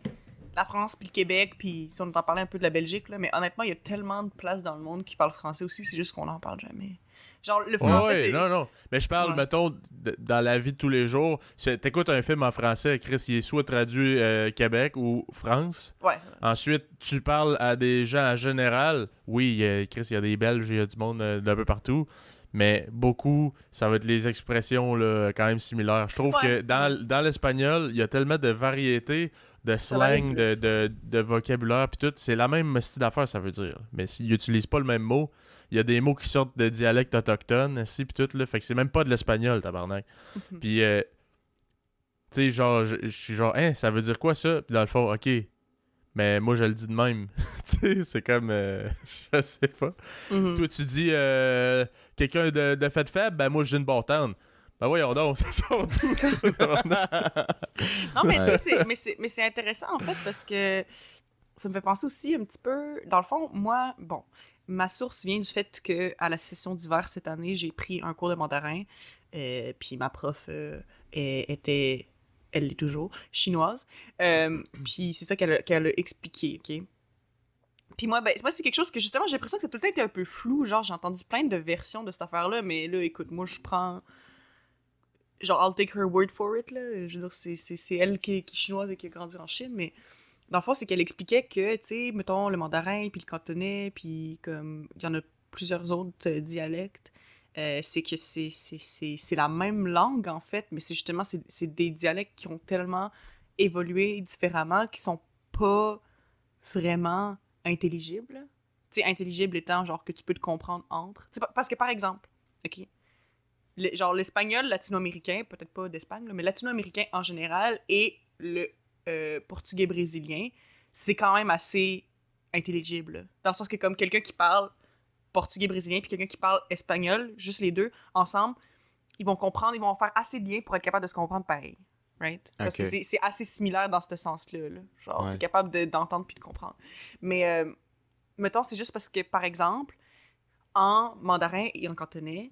S2: la France puis le Québec, puis si on entend parler un peu de la Belgique, là, mais honnêtement, il y a tellement de places dans le monde qui parlent français aussi, c'est juste qu'on n'en parle jamais. Genre, le français,
S1: ouais,
S2: c'est.
S1: non, non. Mais je parle,
S2: Ouais.
S1: mettons, dans la vie de tous les jours. T'écoutes un film en français, Chris, il est soit traduit euh, Québec ou France.
S2: Ouais.
S1: Ensuite, tu parles à des gens en général. Oui, a- Chris, il y a des Belges, il y a du monde euh, d'un peu partout. Mais beaucoup, ça va être les expressions là, quand même similaires. Je trouve
S2: Ouais.
S1: que dans, dans l'espagnol, il y a tellement de variétés de slang, de vocabulaire, puis tout. C'est la même style d'affaires, ça veut dire. Mais s'ils n'utilisent pas le même mot, il y a des mots qui sortent de dialectes autochtones, aussi, puis tout. Là, fait que c'est même pas de l'espagnol, tabarnak.
S2: Mhm.
S1: Puis, euh, tu sais, genre, je suis genre, hein, ça veut dire quoi ça? Puis dans le fond, ok. Mais moi, je le dis de même. (laughs) tu sais, c'est comme, euh, (laughs) je sais pas.
S2: Mhm.
S1: Toi, tu dis euh, quelqu'un de, de fait faible, ben moi, je dis une bâtarde. Ben voyons donc, (laughs) ça sort ça, tabarnak?
S2: Non, mais tu sais, c'est- mais c'est- mais c'est intéressant en fait parce que ça me fait penser aussi un petit peu. Dans le fond, moi, bon, ma source vient du fait que à la session d'hiver cette année, j'ai pris un cours de mandarin. euh, puis ma prof euh, est- était, elle l'est toujours, chinoise. Euh, (clears throat) puis c'est ça qu'elle a, expliqué, ok? Puis moi, ben, moi c'est quelque chose que justement, j'ai l'impression que ça a tout le temps été un peu flou. Genre, j'ai entendu plein de versions de cette affaire-là, mais là, écoute, moi, je prends genre, I'll take her word for it, là. Je veux dire, c'est, elle qui, qui est chinoise et qui a grandi en Chine, mais dans le fond, c'est qu'elle expliquait que, tu sais, mettons, le mandarin, puis le cantonais, puis comme, il y en a plusieurs autres euh, dialectes, euh, c'est que c'est, la même langue, en fait, mais c'est justement, c'est, des dialectes qui ont tellement évolué différemment, qui sont pas vraiment intelligibles. Tu sais, intelligible étant, genre, que tu peux te comprendre entre. Tu sais, pa- parce que, par exemple, OK, le- genre l'espagnol latino-américain, peut-être pas d'Espagne, mais latino-américain en général, et le euh, portugais brésilien, c'est quand même assez intelligible. Dans le sens que comme quelqu'un qui parle portugais brésilien puis quelqu'un qui parle espagnol, juste les deux ensemble, ils vont comprendre, ils vont faire assez bien pour être capables de se comprendre pareil. right? Parce que c'est- assez similaire dans ce sens-là. Là. Genre,
S3: Ouais.
S2: t'es capable de- d'entendre puis de comprendre. Mais, euh, mettons, c'est juste parce que, par exemple, en mandarin et en cantonais,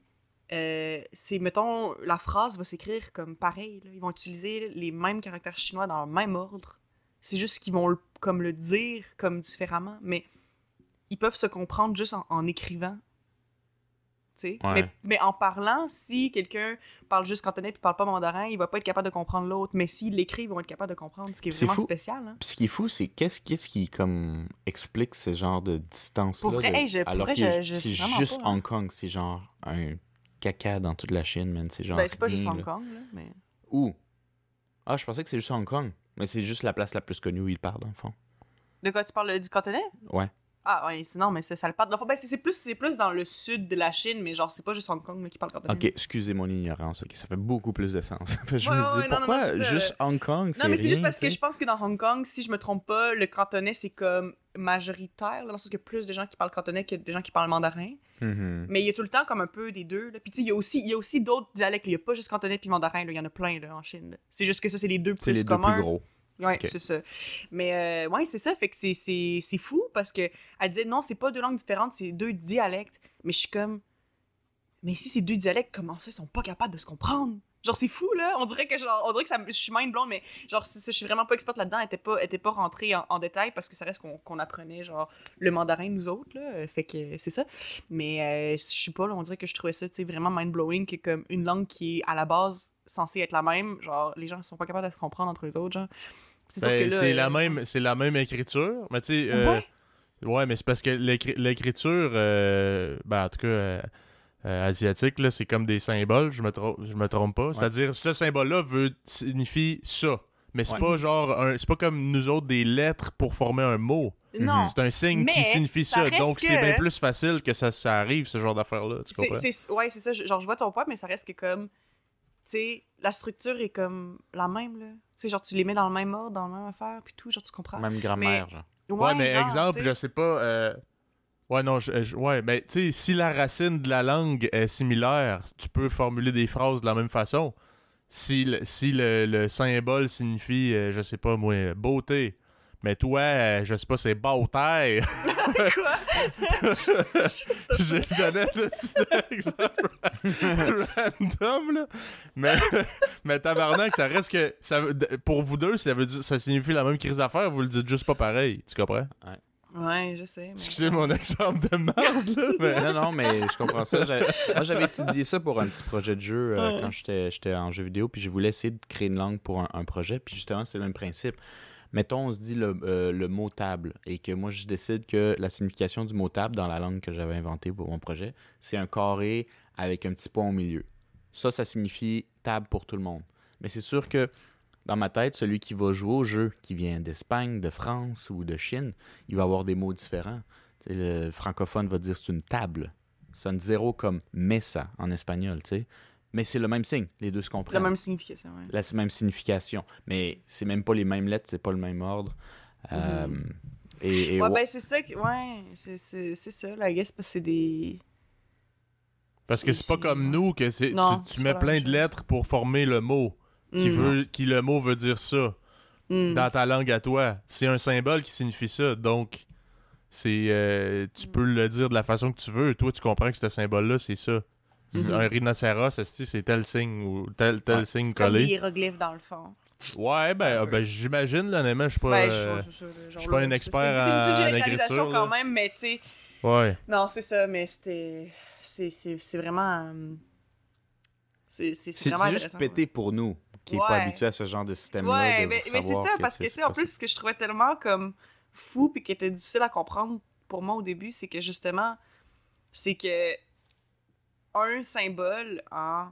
S2: euh, c'est, mettons, la phrase va s'écrire comme pareil. là. Ils vont utiliser les mêmes caractères chinois dans le même ordre. C'est juste qu'ils vont le- comme le dire comme différemment, mais ils peuvent se comprendre juste en, en écrivant.
S3: Ouais.
S2: Mais, mais en parlant, si quelqu'un parle juste cantonais puis parle pas mandarin, il va pas être capable de comprendre l'autre. Mais s'il l'écrit, ils vont être capables de comprendre, ce qui est
S3: C'est
S2: vraiment
S3: fou.
S2: spécial. Hein?
S3: Puis ce qui est fou, c'est qu'est-ce qu'est-ce qui comme explique ce genre de distance là
S2: Pour vrai, hey, je- pour vrai, je- je
S3: c'est juste
S2: pas, hein.
S3: Hong Kong, c'est genre un caca dans toute la Chine, man, c'est genre
S2: Ben, c'est pas juste. Hong Kong, là, mais...
S3: Où? Ah, je pensais que c'est juste Hong Kong, mais c'est juste la place la plus connue où il parle dans le fond.
S2: De quoi tu parles euh, du cantonais?
S3: Ouais.
S2: Ah ouais, sinon, mais ça, ça le parle. Ben, c'est plus, c'est plus dans le sud de la Chine, mais genre, c'est pas juste Hong Kong là, qui parle cantonais.
S3: OK, excusez mon ignorance, OK, ça fait beaucoup plus de sens. (laughs) je
S2: Ouais,
S3: me
S2: ouais,
S3: dis
S2: non,
S3: pourquoi
S2: non, c'est ça.
S3: juste Hong Kong,
S2: Non, mais c'est juste parce que je pense que dans Hong Kong, si je me trompe pas, le cantonais, c'est comme majoritaire, là, dans le sens qu'il y a plus de gens qui parlent cantonais que des gens qui parlent mandarin.
S3: Mhm.
S2: Mais il y a tout le temps comme un peu des deux. Là. Puis tu sais, il y a aussi, y a aussi d'autres dialectes. Il y a pas juste cantonais puis mandarin, il y en a plein là, en Chine. là. C'est juste que ça, c'est les deux
S3: C'est
S2: plus
S3: les deux
S2: communs.
S3: plus gros.
S2: Ouais, c'est ça. Mais euh, ouais, c'est ça. Fait que c'est- c'est c'est fou parce que elle disait non, c'est pas deux langues différentes, c'est deux dialectes. Mais je suis comme. Mais si c'est deux dialectes, comment ça, ils sont pas capables de se comprendre? Genre, c'est fou, là. On dirait que, genre, on dirait que ça, je suis mind blown, mais genre, je suis vraiment pas experte là-dedans. Elle était pas, elle était pas rentrée en, en détail parce que ça reste qu'on apprenait, genre, le mandarin, nous autres, là. Euh, Fait que c'est ça. Mais euh, je sais pas, là, on dirait que je trouvais ça, tu sais, vraiment mind blowing, que comme une langue qui est à la base censée être la même, genre, les gens sont pas capables de se comprendre entre eux autres, genre. C'est sûr
S1: Ben,
S2: que là.
S1: c'est
S2: euh,
S1: la même c'est la même écriture mais tu sais euh,
S2: Ouais.
S1: ouais mais c'est parce que l'écri- l'écriture euh, ben en tout cas euh, euh, asiatique là c'est comme des symboles je me trompe je me trompe pas c'est-à-dire ce symbole là veut signifie ça mais c'est
S3: Ouais.
S1: pas genre un- c'est pas comme nous autres des lettres pour former un mot
S2: Non.
S1: c'est un signe
S2: Mais
S1: qui signifie
S2: ça
S1: ça, donc c'est
S2: que-
S1: bien plus facile que ça, ça arrive ce genre d'affaires là tu
S2: C'est,
S1: comprends?
S2: c'est, ouais, c'est ça. je- Genre, je vois ton point, mais ça reste que comme. Tu sais, la structure est comme la même, là. Tu sais, genre, tu les mets dans le même ordre, dans la même affaire, puis tout, genre, tu comprends.
S3: Même grammaire, genre.
S1: Ouais, mais
S2: genre,
S1: exemple,
S2: tu
S1: je
S2: sais.
S1: sais pas. euh, Ouais, non, je, je- ouais, mais tu sais, si la racine de la langue est similaire, tu peux formuler des phrases de la même façon. Si le, si le, le symbole signifie, euh, je sais pas moi, beauté, mais toi, euh, je sais pas, c'est bâtard. (laughs)
S2: Quoi? (laughs)
S1: je donnais juste un exemple random, là. Mais, (laughs) mais tabarnak, ça reste que. Ça, veut- pour vous deux, ça, veut dire, ça signifie la même crise d'affaires, vous le dites juste pas pareil. Tu comprends?
S2: Ouais, je sais. mais-
S1: Excusez mon exemple de merde, là, (laughs) mais...
S3: non, non, mais je comprends ça. Moi, j'avais étudié ça pour un petit projet de jeu euh,
S2: Ouais.
S3: quand j'étais j'étais en jeu vidéo, puis je voulais essayer de créer une langue pour un, un projet, puis justement, c'est le même principe. Mettons, on se dit le, euh, le mot table, et que moi, je décide que la signification du mot table dans la langue que j'avais inventée pour mon projet, c'est un carré avec un petit point au milieu. Ça, ça signifie table pour tout le monde. Mais c'est sûr que dans ma tête, celui qui va jouer au jeu, qui vient d'Espagne, de France ou de Chine, il va avoir des mots différents. Le francophone va dire c'est une table. Ça sonne zéro comme mesa en espagnol, tu sais. Mais c'est le même signe, les deux se
S2: La
S3: comprennent.
S2: même signification, ouais.
S3: La même signification. Mais c'est même pas les mêmes lettres, c'est pas le même ordre. Euh, et, et
S2: Ouais,
S3: ouais,
S2: ben, c'est ça. que- Ouais, c'est, c'est, c'est ça, I guess, parce que c'est des.
S1: Parce que c'est pas comme nous que tu, tu mets
S2: la
S1: plein de lettres pour former le mot qui
S2: Mm.
S1: veut qui le mot veut dire ça
S2: Mm.
S1: dans ta langue à toi. C'est un symbole qui signifie ça. Donc c'est euh, tu peux le dire de la façon que tu veux. Toi tu comprends que ce symbole là c'est ça.
S2: Mhm.
S1: Un rhinocéros, c'est tel signe ou tel tel signe
S2: C'est comme des
S1: collé.
S2: hiéroglyphes, dans le fond.
S1: Ouais, ben, ben, j'imagine là, honnêtement, je suis pas
S2: Ben,
S1: euh,
S2: je, je- je- genre,
S1: je suis pas un
S2: c'est-
S1: expert
S2: c'est, c'est une petite
S1: en
S2: généralisation quand même, mais tu sais.
S1: ouais.
S2: Non, c'est ça, mais c'était. C'est, c'est, c'est vraiment. euh, C'est, c'est, c'est
S3: c'est
S2: vraiment
S3: c'est juste
S2: intéressant,
S3: pété pour nous, qui n'est pas habitué à ce genre de système-là.
S2: Ouais,
S3: de
S2: mais, mais c'est ça, parce que, tu sais, en plus, ce que je trouvais tellement comme fou puis qui était difficile à comprendre pour moi au début, c'est que justement, c'est que un symbole en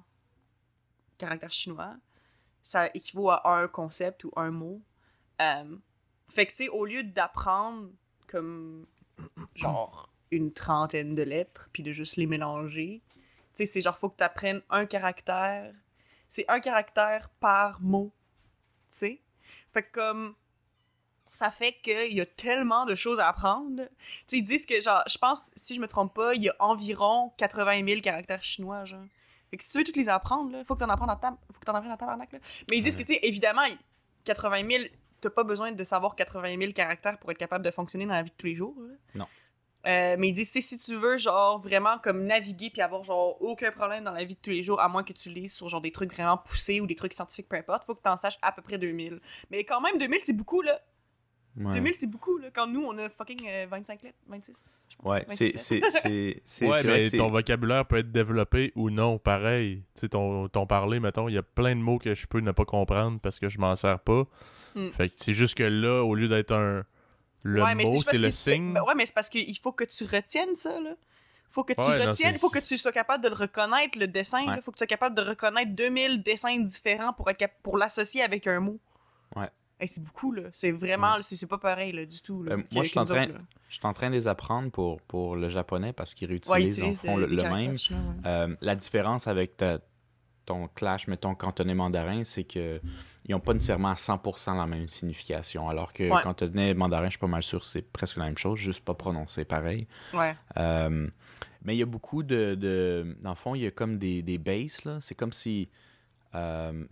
S2: caractère chinois, ça équivaut à un concept ou un mot. Euh, fait que, tu sais, au lieu d'apprendre comme genre une trentaine de lettres puis de juste les mélanger, tu sais, c'est genre, faut que tu apprennes un caractère. C'est un caractère par mot. Tu sais? Fait que comme. Ça fait qu'il y a tellement de choses à apprendre. Tu sais, ils disent que, genre, je pense, si je me trompe pas, il y a environ 80 000 caractères chinois, genre. Fait que si tu veux toutes les apprendre, là, faut que t'en apprennes dans ta... faut que t'en apprennes dans tabarnak, là. Mais ils disent que, tu sais, évidemment, 80 000, t'as pas besoin de savoir 80 000 caractères pour être capable de fonctionner dans la vie de tous les jours, là.
S3: Non.
S2: Euh, mais tu sais, si tu veux, genre, vraiment, comme naviguer puis avoir, genre, aucun problème dans la vie de tous les jours, à moins que tu lises sur, genre, des trucs vraiment poussés ou des trucs scientifiques, peu importe, faut que t'en saches à peu près 2000. Mais quand même, 2000, c'est beaucoup, là.
S3: Ouais.
S2: 2000, c'est beaucoup, là. Quand nous, on a fucking euh, 25 lettres, 26. je pense,
S3: Ouais, c'est
S2: 27.
S3: c'est c'est (laughs) c'est
S1: Ouais, mais ton vocabulaire peut être développé ou non, pareil. Tu sais, ton, ton parler, mettons, il y a plein de mots que je peux ne pas comprendre parce que je m'en sers pas.
S2: Hmm.
S1: Fait que c'est juste que là, au lieu d'être un. Le
S2: Ouais,
S1: mot, c'est le signe.
S2: ben ouais, mais c'est parce qu'il faut que tu retiennes ça, là. Faut que tu
S1: Ouais,
S2: retiennes, faut que tu sois capable de le reconnaître, le dessin.
S3: Ouais.
S2: là. Faut que tu sois capable de reconnaître 2000 dessins différents pour, être pour l'associer avec un mot.
S3: Ouais.
S2: Hey, c'est beaucoup, là. C'est vraiment, c'est c'est pas pareil, là, du tout. Là,
S3: Euh, moi, je suis en train-
S2: autres.
S3: Je suis en train de les apprendre pour, pour le japonais parce qu'ils réutilisent,
S2: Ouais, ils
S3: dans le
S2: euh,
S3: le, le même.
S2: ouais.
S3: Euh, la différence avec ta- ton clash, mettons, cantonais mandarin, c'est que ils n'ont pas nécessairement à 100% la même signification. Alors que
S2: Ouais.
S3: cantonais mandarin, je suis pas mal sûr c'est presque la même chose, juste pas prononcé pareil.
S2: Ouais.
S3: Euh, mais il y a beaucoup de, de- Dans le fond, il y a comme des, des bases, là. C'est comme si... euh,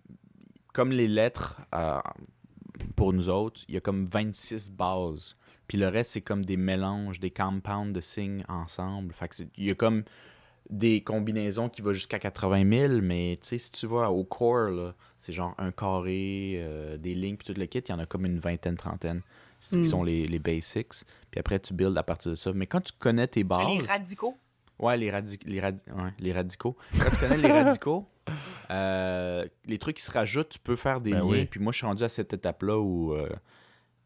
S3: comme les lettres, euh, pour nous autres, il y a comme 26 bases. Puis le reste, c'est comme des mélanges, des compounds de signes ensemble. Fait que c'est- il y a comme des combinaisons qui vont jusqu'à 80 000, mais tu sais, si tu vas au core, là, c'est genre un carré, euh, des lignes, puis tout le kit, il y en a comme une vingtaine, trentaine. C'est qui
S2: Mm.
S3: sont les, les basics. Puis après, tu builds à partir de ça. Mais quand tu connais tes bases...
S2: Les radicaux?
S3: Ouais, les, radi- les, radi- ouais, les radicaux. Quand tu connais les (laughs) radicaux, euh, les trucs qui se rajoutent, tu peux faire des
S1: Ben
S3: liens.
S1: oui.
S3: Puis moi, je suis rendu à cette étape-là où, euh,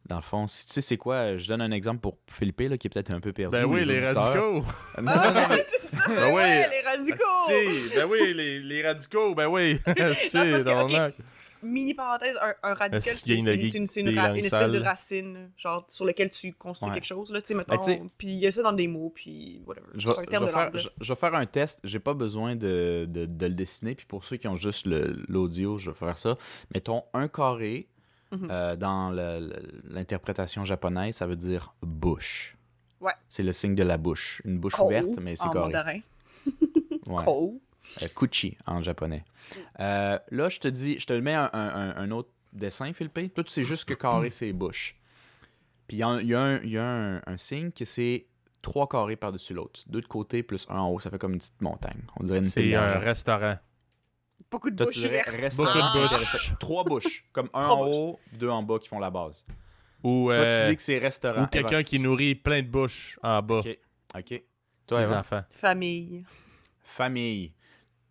S3: dans le fond, si tu sais c'est quoi, je donne un exemple pour Philippe, là, qui est peut-être un peu perdu.
S1: Ben
S3: ou
S1: oui, les radicaux. (laughs)
S3: Non, non, non, mais- (laughs)
S2: ça,
S1: Ben oui.
S2: ouais, les radicaux!
S1: Ah, ben oui, les, les radicaux, ben oui. (laughs) si,
S2: parce que, ok,
S1: tabarnak.
S2: Mini parenthèse, un, un radical, c'est c'est
S1: une-
S2: c'est c'est espèce de racine, là, genre sur lequel tu construis
S3: Ouais.
S2: quelque chose, là, tu sais, mettons.
S3: Ben, sais-
S2: puis il y a ça dans des mots, puis whatever.
S3: je
S2: C'est
S3: vais, faire, un test. J'ai pas besoin de, de, de le dessiner. Puis pour ceux qui ont juste l'audio, je vais faire ça. Mettons un carré
S2: Mhm.
S3: euh, dans l'interprétation japonaise, ça veut dire bouche.
S2: Ouais.
S3: C'est le signe de la bouche. Une bouche
S2: Ko,
S3: ouverte, mais c'est
S2: en
S3: carré.
S2: mandarin. (laughs)
S3: Ouais.
S2: Ko.
S3: Euh, kuchi en japonais. Euh, là, je te dis, je te mets un, un- un autre dessin, Philippe. Toi, tu sais juste que carré, c'est bouche. Puis il y, a- il y a, un, il y a un- un signe que c'est trois carrés par-dessus l'autre. Deux de côté plus un en haut. Ça fait comme une petite montagne. On dirait une
S1: C'est un
S3: d'argent.
S1: restaurant.
S2: Beaucoup de bouches.
S1: Beaucoup de bouches.
S3: Trois bouches. Comme un en
S2: bouches.
S3: haut, deux en bas qui font la base.
S1: Ou,
S3: Toi,
S1: euh,
S3: tu dis que c'est restaurant.
S1: ou quelqu'un qui nourrit plein de bouches en bas.
S3: Ok. Ok. Toi,
S1: Les enfants.
S2: Famille.
S3: Famille.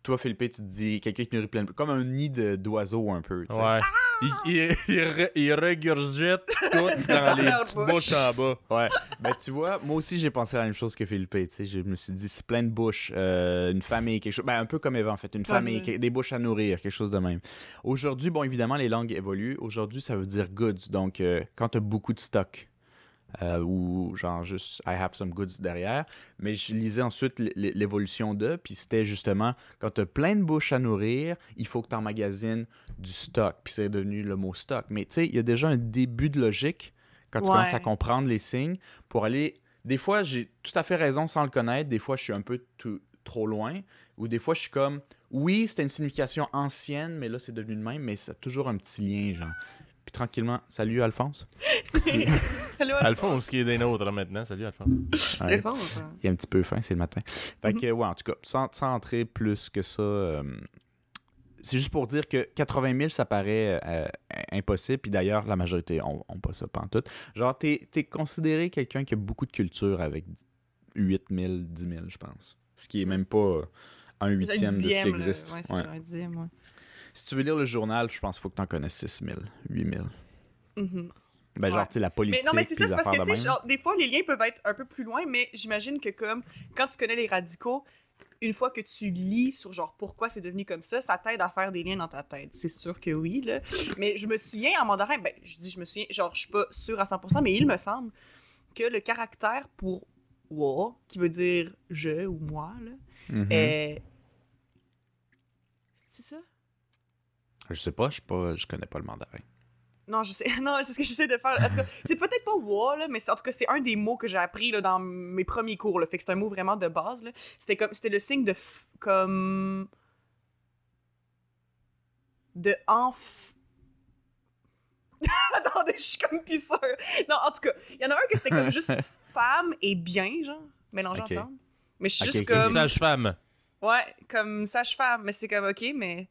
S3: Toi, Philippe, tu te dis quelqu'un qui nourrit plein de... Comme un nid d'oiseaux un peu.
S1: Ouais. Il, il, il, re- il regurgite tout dans (laughs) les petites
S2: bouche.
S1: bouches en bas.
S3: Ouais, ben tu vois, moi aussi j'ai pensé à la même chose que Philippe, tu sais, je me suis dit c'est plein de bouches, euh, une famille, quelque chose, ben un peu comme Eva en fait, une famille, des bouches à nourrir, quelque chose de même. Aujourd'hui, bon évidemment les langues évoluent, aujourd'hui ça veut dire goods, donc euh, quand tu as beaucoup de stock, euh, ou genre juste I have some goods derrière, mais je lisais ensuite l'évolution de, puis c'était justement quand tu as plein de bouches à nourrir, il faut que tu emmagasines du stock, puis c'est devenu le mot stock, mais tu sais, il y a déjà un début de logique quand tu
S2: Ouais.
S3: commences à comprendre les signes pour aller. Des fois, j'ai tout à fait raison sans le connaître. Des fois, je suis un peu tout- trop loin. Ou des fois, je suis comme, oui, c'était une signification ancienne, mais là, c'est devenu le même, mais ça a toujours un petit lien, genre. Puis tranquillement, salut Alphonse. (laughs)
S2: Allô,
S1: Alphonse qui est des nôtres là, maintenant. Salut Alphonse. (laughs)
S3: Ouais.
S2: fun, ça.
S3: Il est un petit peu fin, c'est le matin. Fait que, ouais, en tout cas, sans, sans entrer plus que ça, euh, c'est juste pour dire que 80 000, ça paraît euh, impossible. Puis d'ailleurs, la majorité ont, ont pas ça pantoute. Genre, t'es es considéré quelqu'un qui a beaucoup de culture avec 8 000, 10 000, je pense. Ce qui est même pas un huitième de ce qui
S2: là.
S3: existe.
S2: Ouais, c'est
S3: Ouais.
S2: genre un dixième, ouais.
S3: Si tu veux lire le journal, je pense qu'il faut que tu en connaisses 6 000, 8 000.
S2: Mhm.
S3: Ben, genre,
S2: Ouais.
S3: tu sais, la politique.
S2: Mais non, mais c'est ça, c'est parce que,
S3: de
S2: tu sais,
S3: même.
S2: genre, des fois, les liens peuvent être un peu plus loin, mais j'imagine que, comme, quand tu connais les radicaux, une fois que tu lis sur, genre, pourquoi c'est devenu comme ça, ça t'aide à faire des liens dans ta tête. C'est sûr que oui, là. Mais je me souviens, en mandarin, ben, je dis, je me souviens, genre, je suis pas sûre à 100%, mais il me semble que le caractère pour wa, qui veut dire je ou moi, là,
S3: Mhm.
S2: est. C'est ça?
S3: Je sais pas, je sais pas, je connais pas le mandarin.
S2: Non, je sais. (laughs) Non, c'est ce que j'essaie de faire. En tout cas, c'est peut-être pas wa, là, mais c'est- en tout cas, c'est un des mots que j'ai appris là, dans mes premiers cours. Là, fait que c'est un mot vraiment de base. là. C'était comme, c'était le signe de f- comme de enf... (laughs) Attendez, je suis comme pis sûre. Non, en tout cas, il y en a un que c'était comme juste (laughs) femme et bien, genre, mélangés
S3: Ok.
S2: ensemble. Mais je suis juste.
S1: Une
S2: comme...
S1: sage-femme.
S2: Ouais, comme sage-femme, mais c'est comme, ok, mais...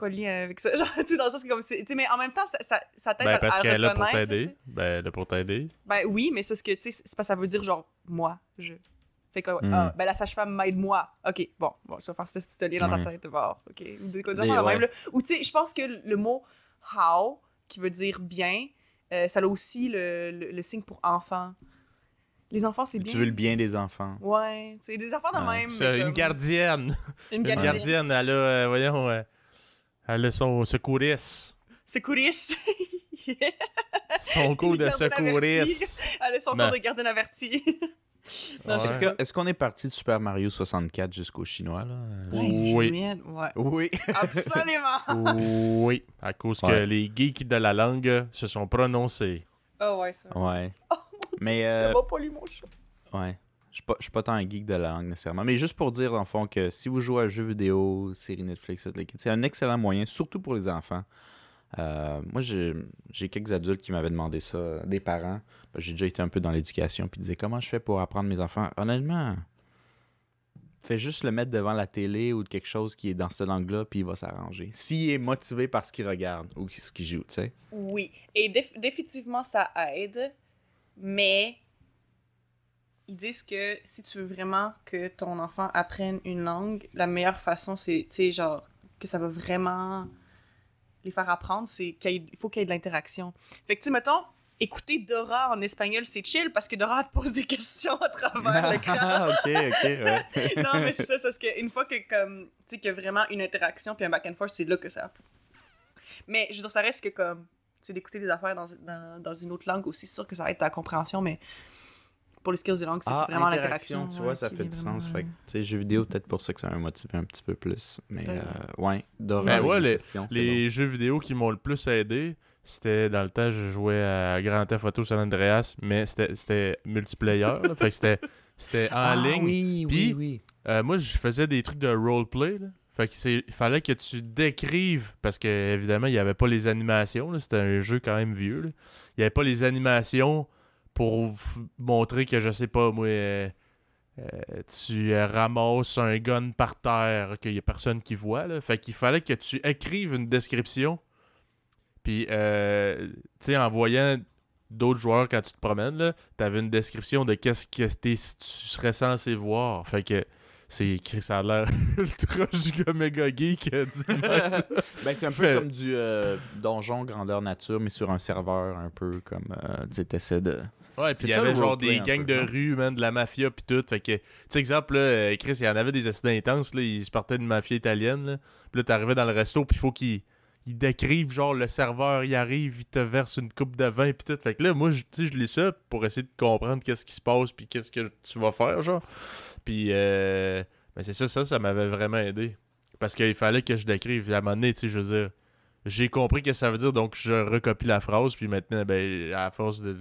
S2: C'est quoi le lien avec ça? (laughs) Genre, tu sais, dans le sens que comme... c'est- Tu sais, mais en même temps, ça, ça, ça t'aide
S1: Ben,
S2: à,
S1: parce
S2: à
S1: qu'elle est là pour t'aider.
S2: tu.
S1: Ben, elle est là pour t'aider.
S2: Ben oui, mais c'est ce que, tu sais, c'est parce que ça veut dire genre, moi, je... Fait que,
S3: Mm.
S2: ah, ben la sage-femme m'aide moi. Ok, bon, bon, ça va faire ce ce lien dans
S3: Ouais.
S2: ta tête. Bon, ok. Ou des dire
S3: ouais.
S2: même, là. Ou tu sais, je pense que le mot how, qui veut dire bien, euh, ça a aussi le, le, le signe pour enfant. Les enfants, c'est bien.
S3: Tu veux le bien des enfants.
S2: Ouais, tu sais, des enfants de
S3: Ouais.
S2: même.
S1: C'est une
S2: comme-
S1: gardienne.
S2: Une
S1: Une
S2: gardienne.
S1: gardienne, elle a, euh, voyons, euh, elle son secouriste.
S2: Secouriste. (laughs)
S1: Son cours de secouriste.
S2: Elle a son
S1: Ben.
S2: cours de (laughs)
S1: Ouais.
S2: je
S3: Est-ce qu'on est parti de Super Mario 64 jusqu'au chinois, là?
S1: Oui.
S2: Julienne, ouais.
S3: Oui.
S2: Absolument. (laughs)
S1: Oui, à cause que les geeks de la langue se sont prononcés.
S2: Oh ouais, ça.
S3: Ouais.
S2: Oh,
S3: Mais,
S2: T'as
S3: euh,
S2: pas lu mon chat.
S3: ouais. Je suis pas, suis pas tant un geek de la langue nécessairement. Mais juste pour dire, en fond, que si vous jouez à jeux vidéo, séries Netflix, le c'est un excellent moyen, surtout pour les enfants. Euh, moi, j'ai quelques adultes qui m'avaient demandé ça, des parents. Ben, j'ai déjà été un peu dans l'éducation, puis disaient comment je fais pour apprendre mes enfants? Honnêtement, fais juste le mettre devant la télé ou quelque chose qui est dans cette langue-là, puis il va s'arranger. S'il est motivé par ce qu'il regarde ou ce qu'il joue, tu sais.
S2: Oui. Et déf- définitivement, ça aide. Mais ils disent que si tu veux vraiment que ton enfant apprenne une langue, la meilleure façon, c'est, tu sais, genre, que ça va vraiment les faire apprendre, c'est qu'il faut qu'il y ait de l'interaction. Fait que, tu sais, mettons, écouter Dora en espagnol, c'est chill parce que Dora te pose des (laughs) questions à travers l'écran.
S3: Ah, (laughs) ok, ok, ouais. (laughs)
S2: non, mais c'est ça, c'est parce qu'une fois que, comme, tu sais, qu'il y a vraiment une interaction puis un back and forth, c'est là que ça. Mais je veux dire, ça reste que, comme, tu sais, d'écouter des affaires dans, dans, dans une autre langue aussi, c'est sûr que ça aide ta compréhension, mais pour les skills de langue, c'est
S3: Ah,
S2: vraiment
S3: interaction,
S2: l'interaction.
S3: Tu
S2: ouais,
S3: vois, ça fait du
S2: vraiment,
S3: sens. Fait que, tu sais, jeux vidéo, peut-être pour ça que ça m'a motivé un petit peu plus. Mais,
S2: Peut-être.
S3: euh, ouais.
S1: Ben ouais, les- jeux vidéo qui m'ont le plus aidé, c'était dans le temps, je jouais à Grand Theft Auto San Andreas, mais c'était c'était multiplayer. là. fait que c'était c'était en. (laughs)
S3: Ah,
S1: ligne.
S3: Oui,
S1: Puis-
S3: oui, oui.
S1: Euh, moi, je faisais des trucs de roleplay. là. Fait que c'est, il fallait que tu décrives, parce que évidemment, il n'y avait pas les animations. là. C'était un jeu quand même vieux. là. Il n'y avait pas les animations pour montrer que, je sais pas, moi, euh, euh, tu ramasses un gun par terre, qu'il n'y a personne qui voit. Là. Fait qu'il fallait que tu écrives une description. Puis, euh, tu sais, en voyant d'autres joueurs quand tu te promènes, tu avais une description de qu'est-ce que tu serais censé voir. Fait que c'est écrit, ça a l'air (laughs) ultra giga méga geek. euh. (laughs)
S3: Ben, c'est un peu
S1: Fait-
S3: comme du euh, donjon grandeur nature, mais sur un serveur un peu comme. euh, tu sais, t'essaies de.
S1: Ouais, puis il y avait genre des gangs
S3: peu,
S1: de rue, man, de la mafia puis tout. Fait que, tu sais, exemple, là, euh, Chris, il y en avait des accidents intenses, là, il se partait d'une mafia italienne, là. Puis là, t'arrivais dans le resto, puis il faut qu'ils ils décrivent, genre, le serveur, il arrive, il te verse une coupe de vin, puis tout. Fait que là, moi, je- tu sais, je lis ça pour essayer de comprendre qu'est-ce qui se passe, puis qu'est-ce que tu vas faire, genre. Puis, euh, ben c'est ça, ça, ça m'avait vraiment aidé. Parce qu'il fallait que je décrive. À un moment donné, tu sais, je veux dire, j'ai compris ce que ça veut dire, donc je recopie la phrase, puis maintenant, ben, à force de.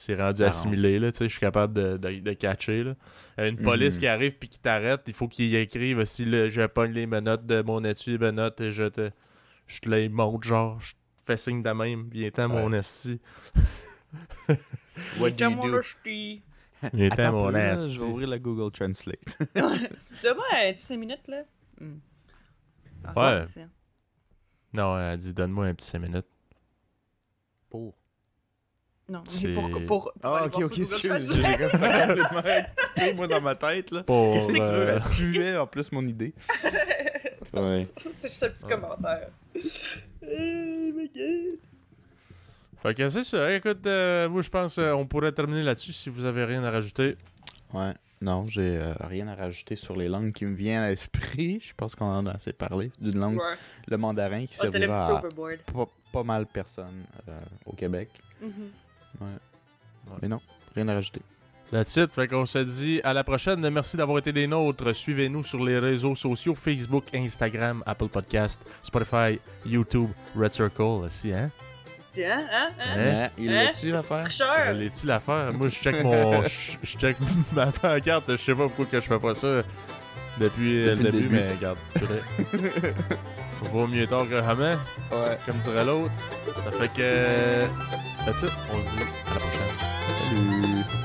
S1: C'est rendu
S3: Ça
S1: assimilé, là, tu sais, je suis capable de, de, de catcher, là. Euh, Une police
S3: Mhm.
S1: qui arrive puis qui t'arrête, il faut qu'il écrive si le, je pogne les menottes de mon étui, les menottes, et je te, je te les montre, genre, je te fais signe de même, viens-ten mon esti.
S3: What do you
S2: mon
S3: do?
S1: Viens-ten mon esti.
S3: je vais ouvrir la Google Translate. (laughs)
S2: Demain, 15 minutes, là. Hmm. Ah,
S1: Ouais.
S2: c'est-
S1: Non, elle dit, donne-moi un petit 5 minutes.
S3: Pour.
S2: Non,
S1: C'est-
S2: mais pour, pour, pour
S3: Ah, ok, ok, excuse. J'ai (laughs) comme ça complètement moi, dans ma tête, là.
S1: Pour,
S3: Qu'est-ce que tu veux?
S1: euh,
S3: Elle suivait en plus mon idée. ouais. (laughs)
S2: C'est juste un petit commentaire. Eh, my God.
S1: Fait que c'est ça. Écoute, euh, moi je pense qu'on pourrait terminer là-dessus si vous avez rien à rajouter.
S3: Ouais. Non, j'ai euh, rien à rajouter sur les langues qui me viennent à l'esprit. Je pense qu'on en a assez parlé. D'une langue,
S2: Ouais.
S3: le mandarin, qui
S2: peu
S3: servira à pas, pas mal personnes euh, au Québec. Mais non, rien à rajouter.
S1: That's it. Fait qu'on se dit à la prochaine. Merci d'avoir été des nôtres. Suivez-nous sur les réseaux sociaux Facebook, Instagram, Apple Podcast, Spotify, YouTube, Red Circle aussi, hein?
S2: Tiens, hein, hein?
S1: Hein?
S3: il
S2: Hein?
S3: l'a-tu l'affaire?
S2: Tricheur!
S1: L'es-tu l'affaire? Moi, je check mon. (laughs) Je je check ma pancarte. Je sais pas pourquoi que je fais pas ça depuis,
S3: Depuis
S1: le
S3: le
S1: début,
S3: début.
S1: mais regarde. (laughs) Vaut mieux tard que jamais,
S3: Ouais.
S1: comme dirait l'autre. Ça fait que. That's it. On se dit à la prochaine.
S3: Salut.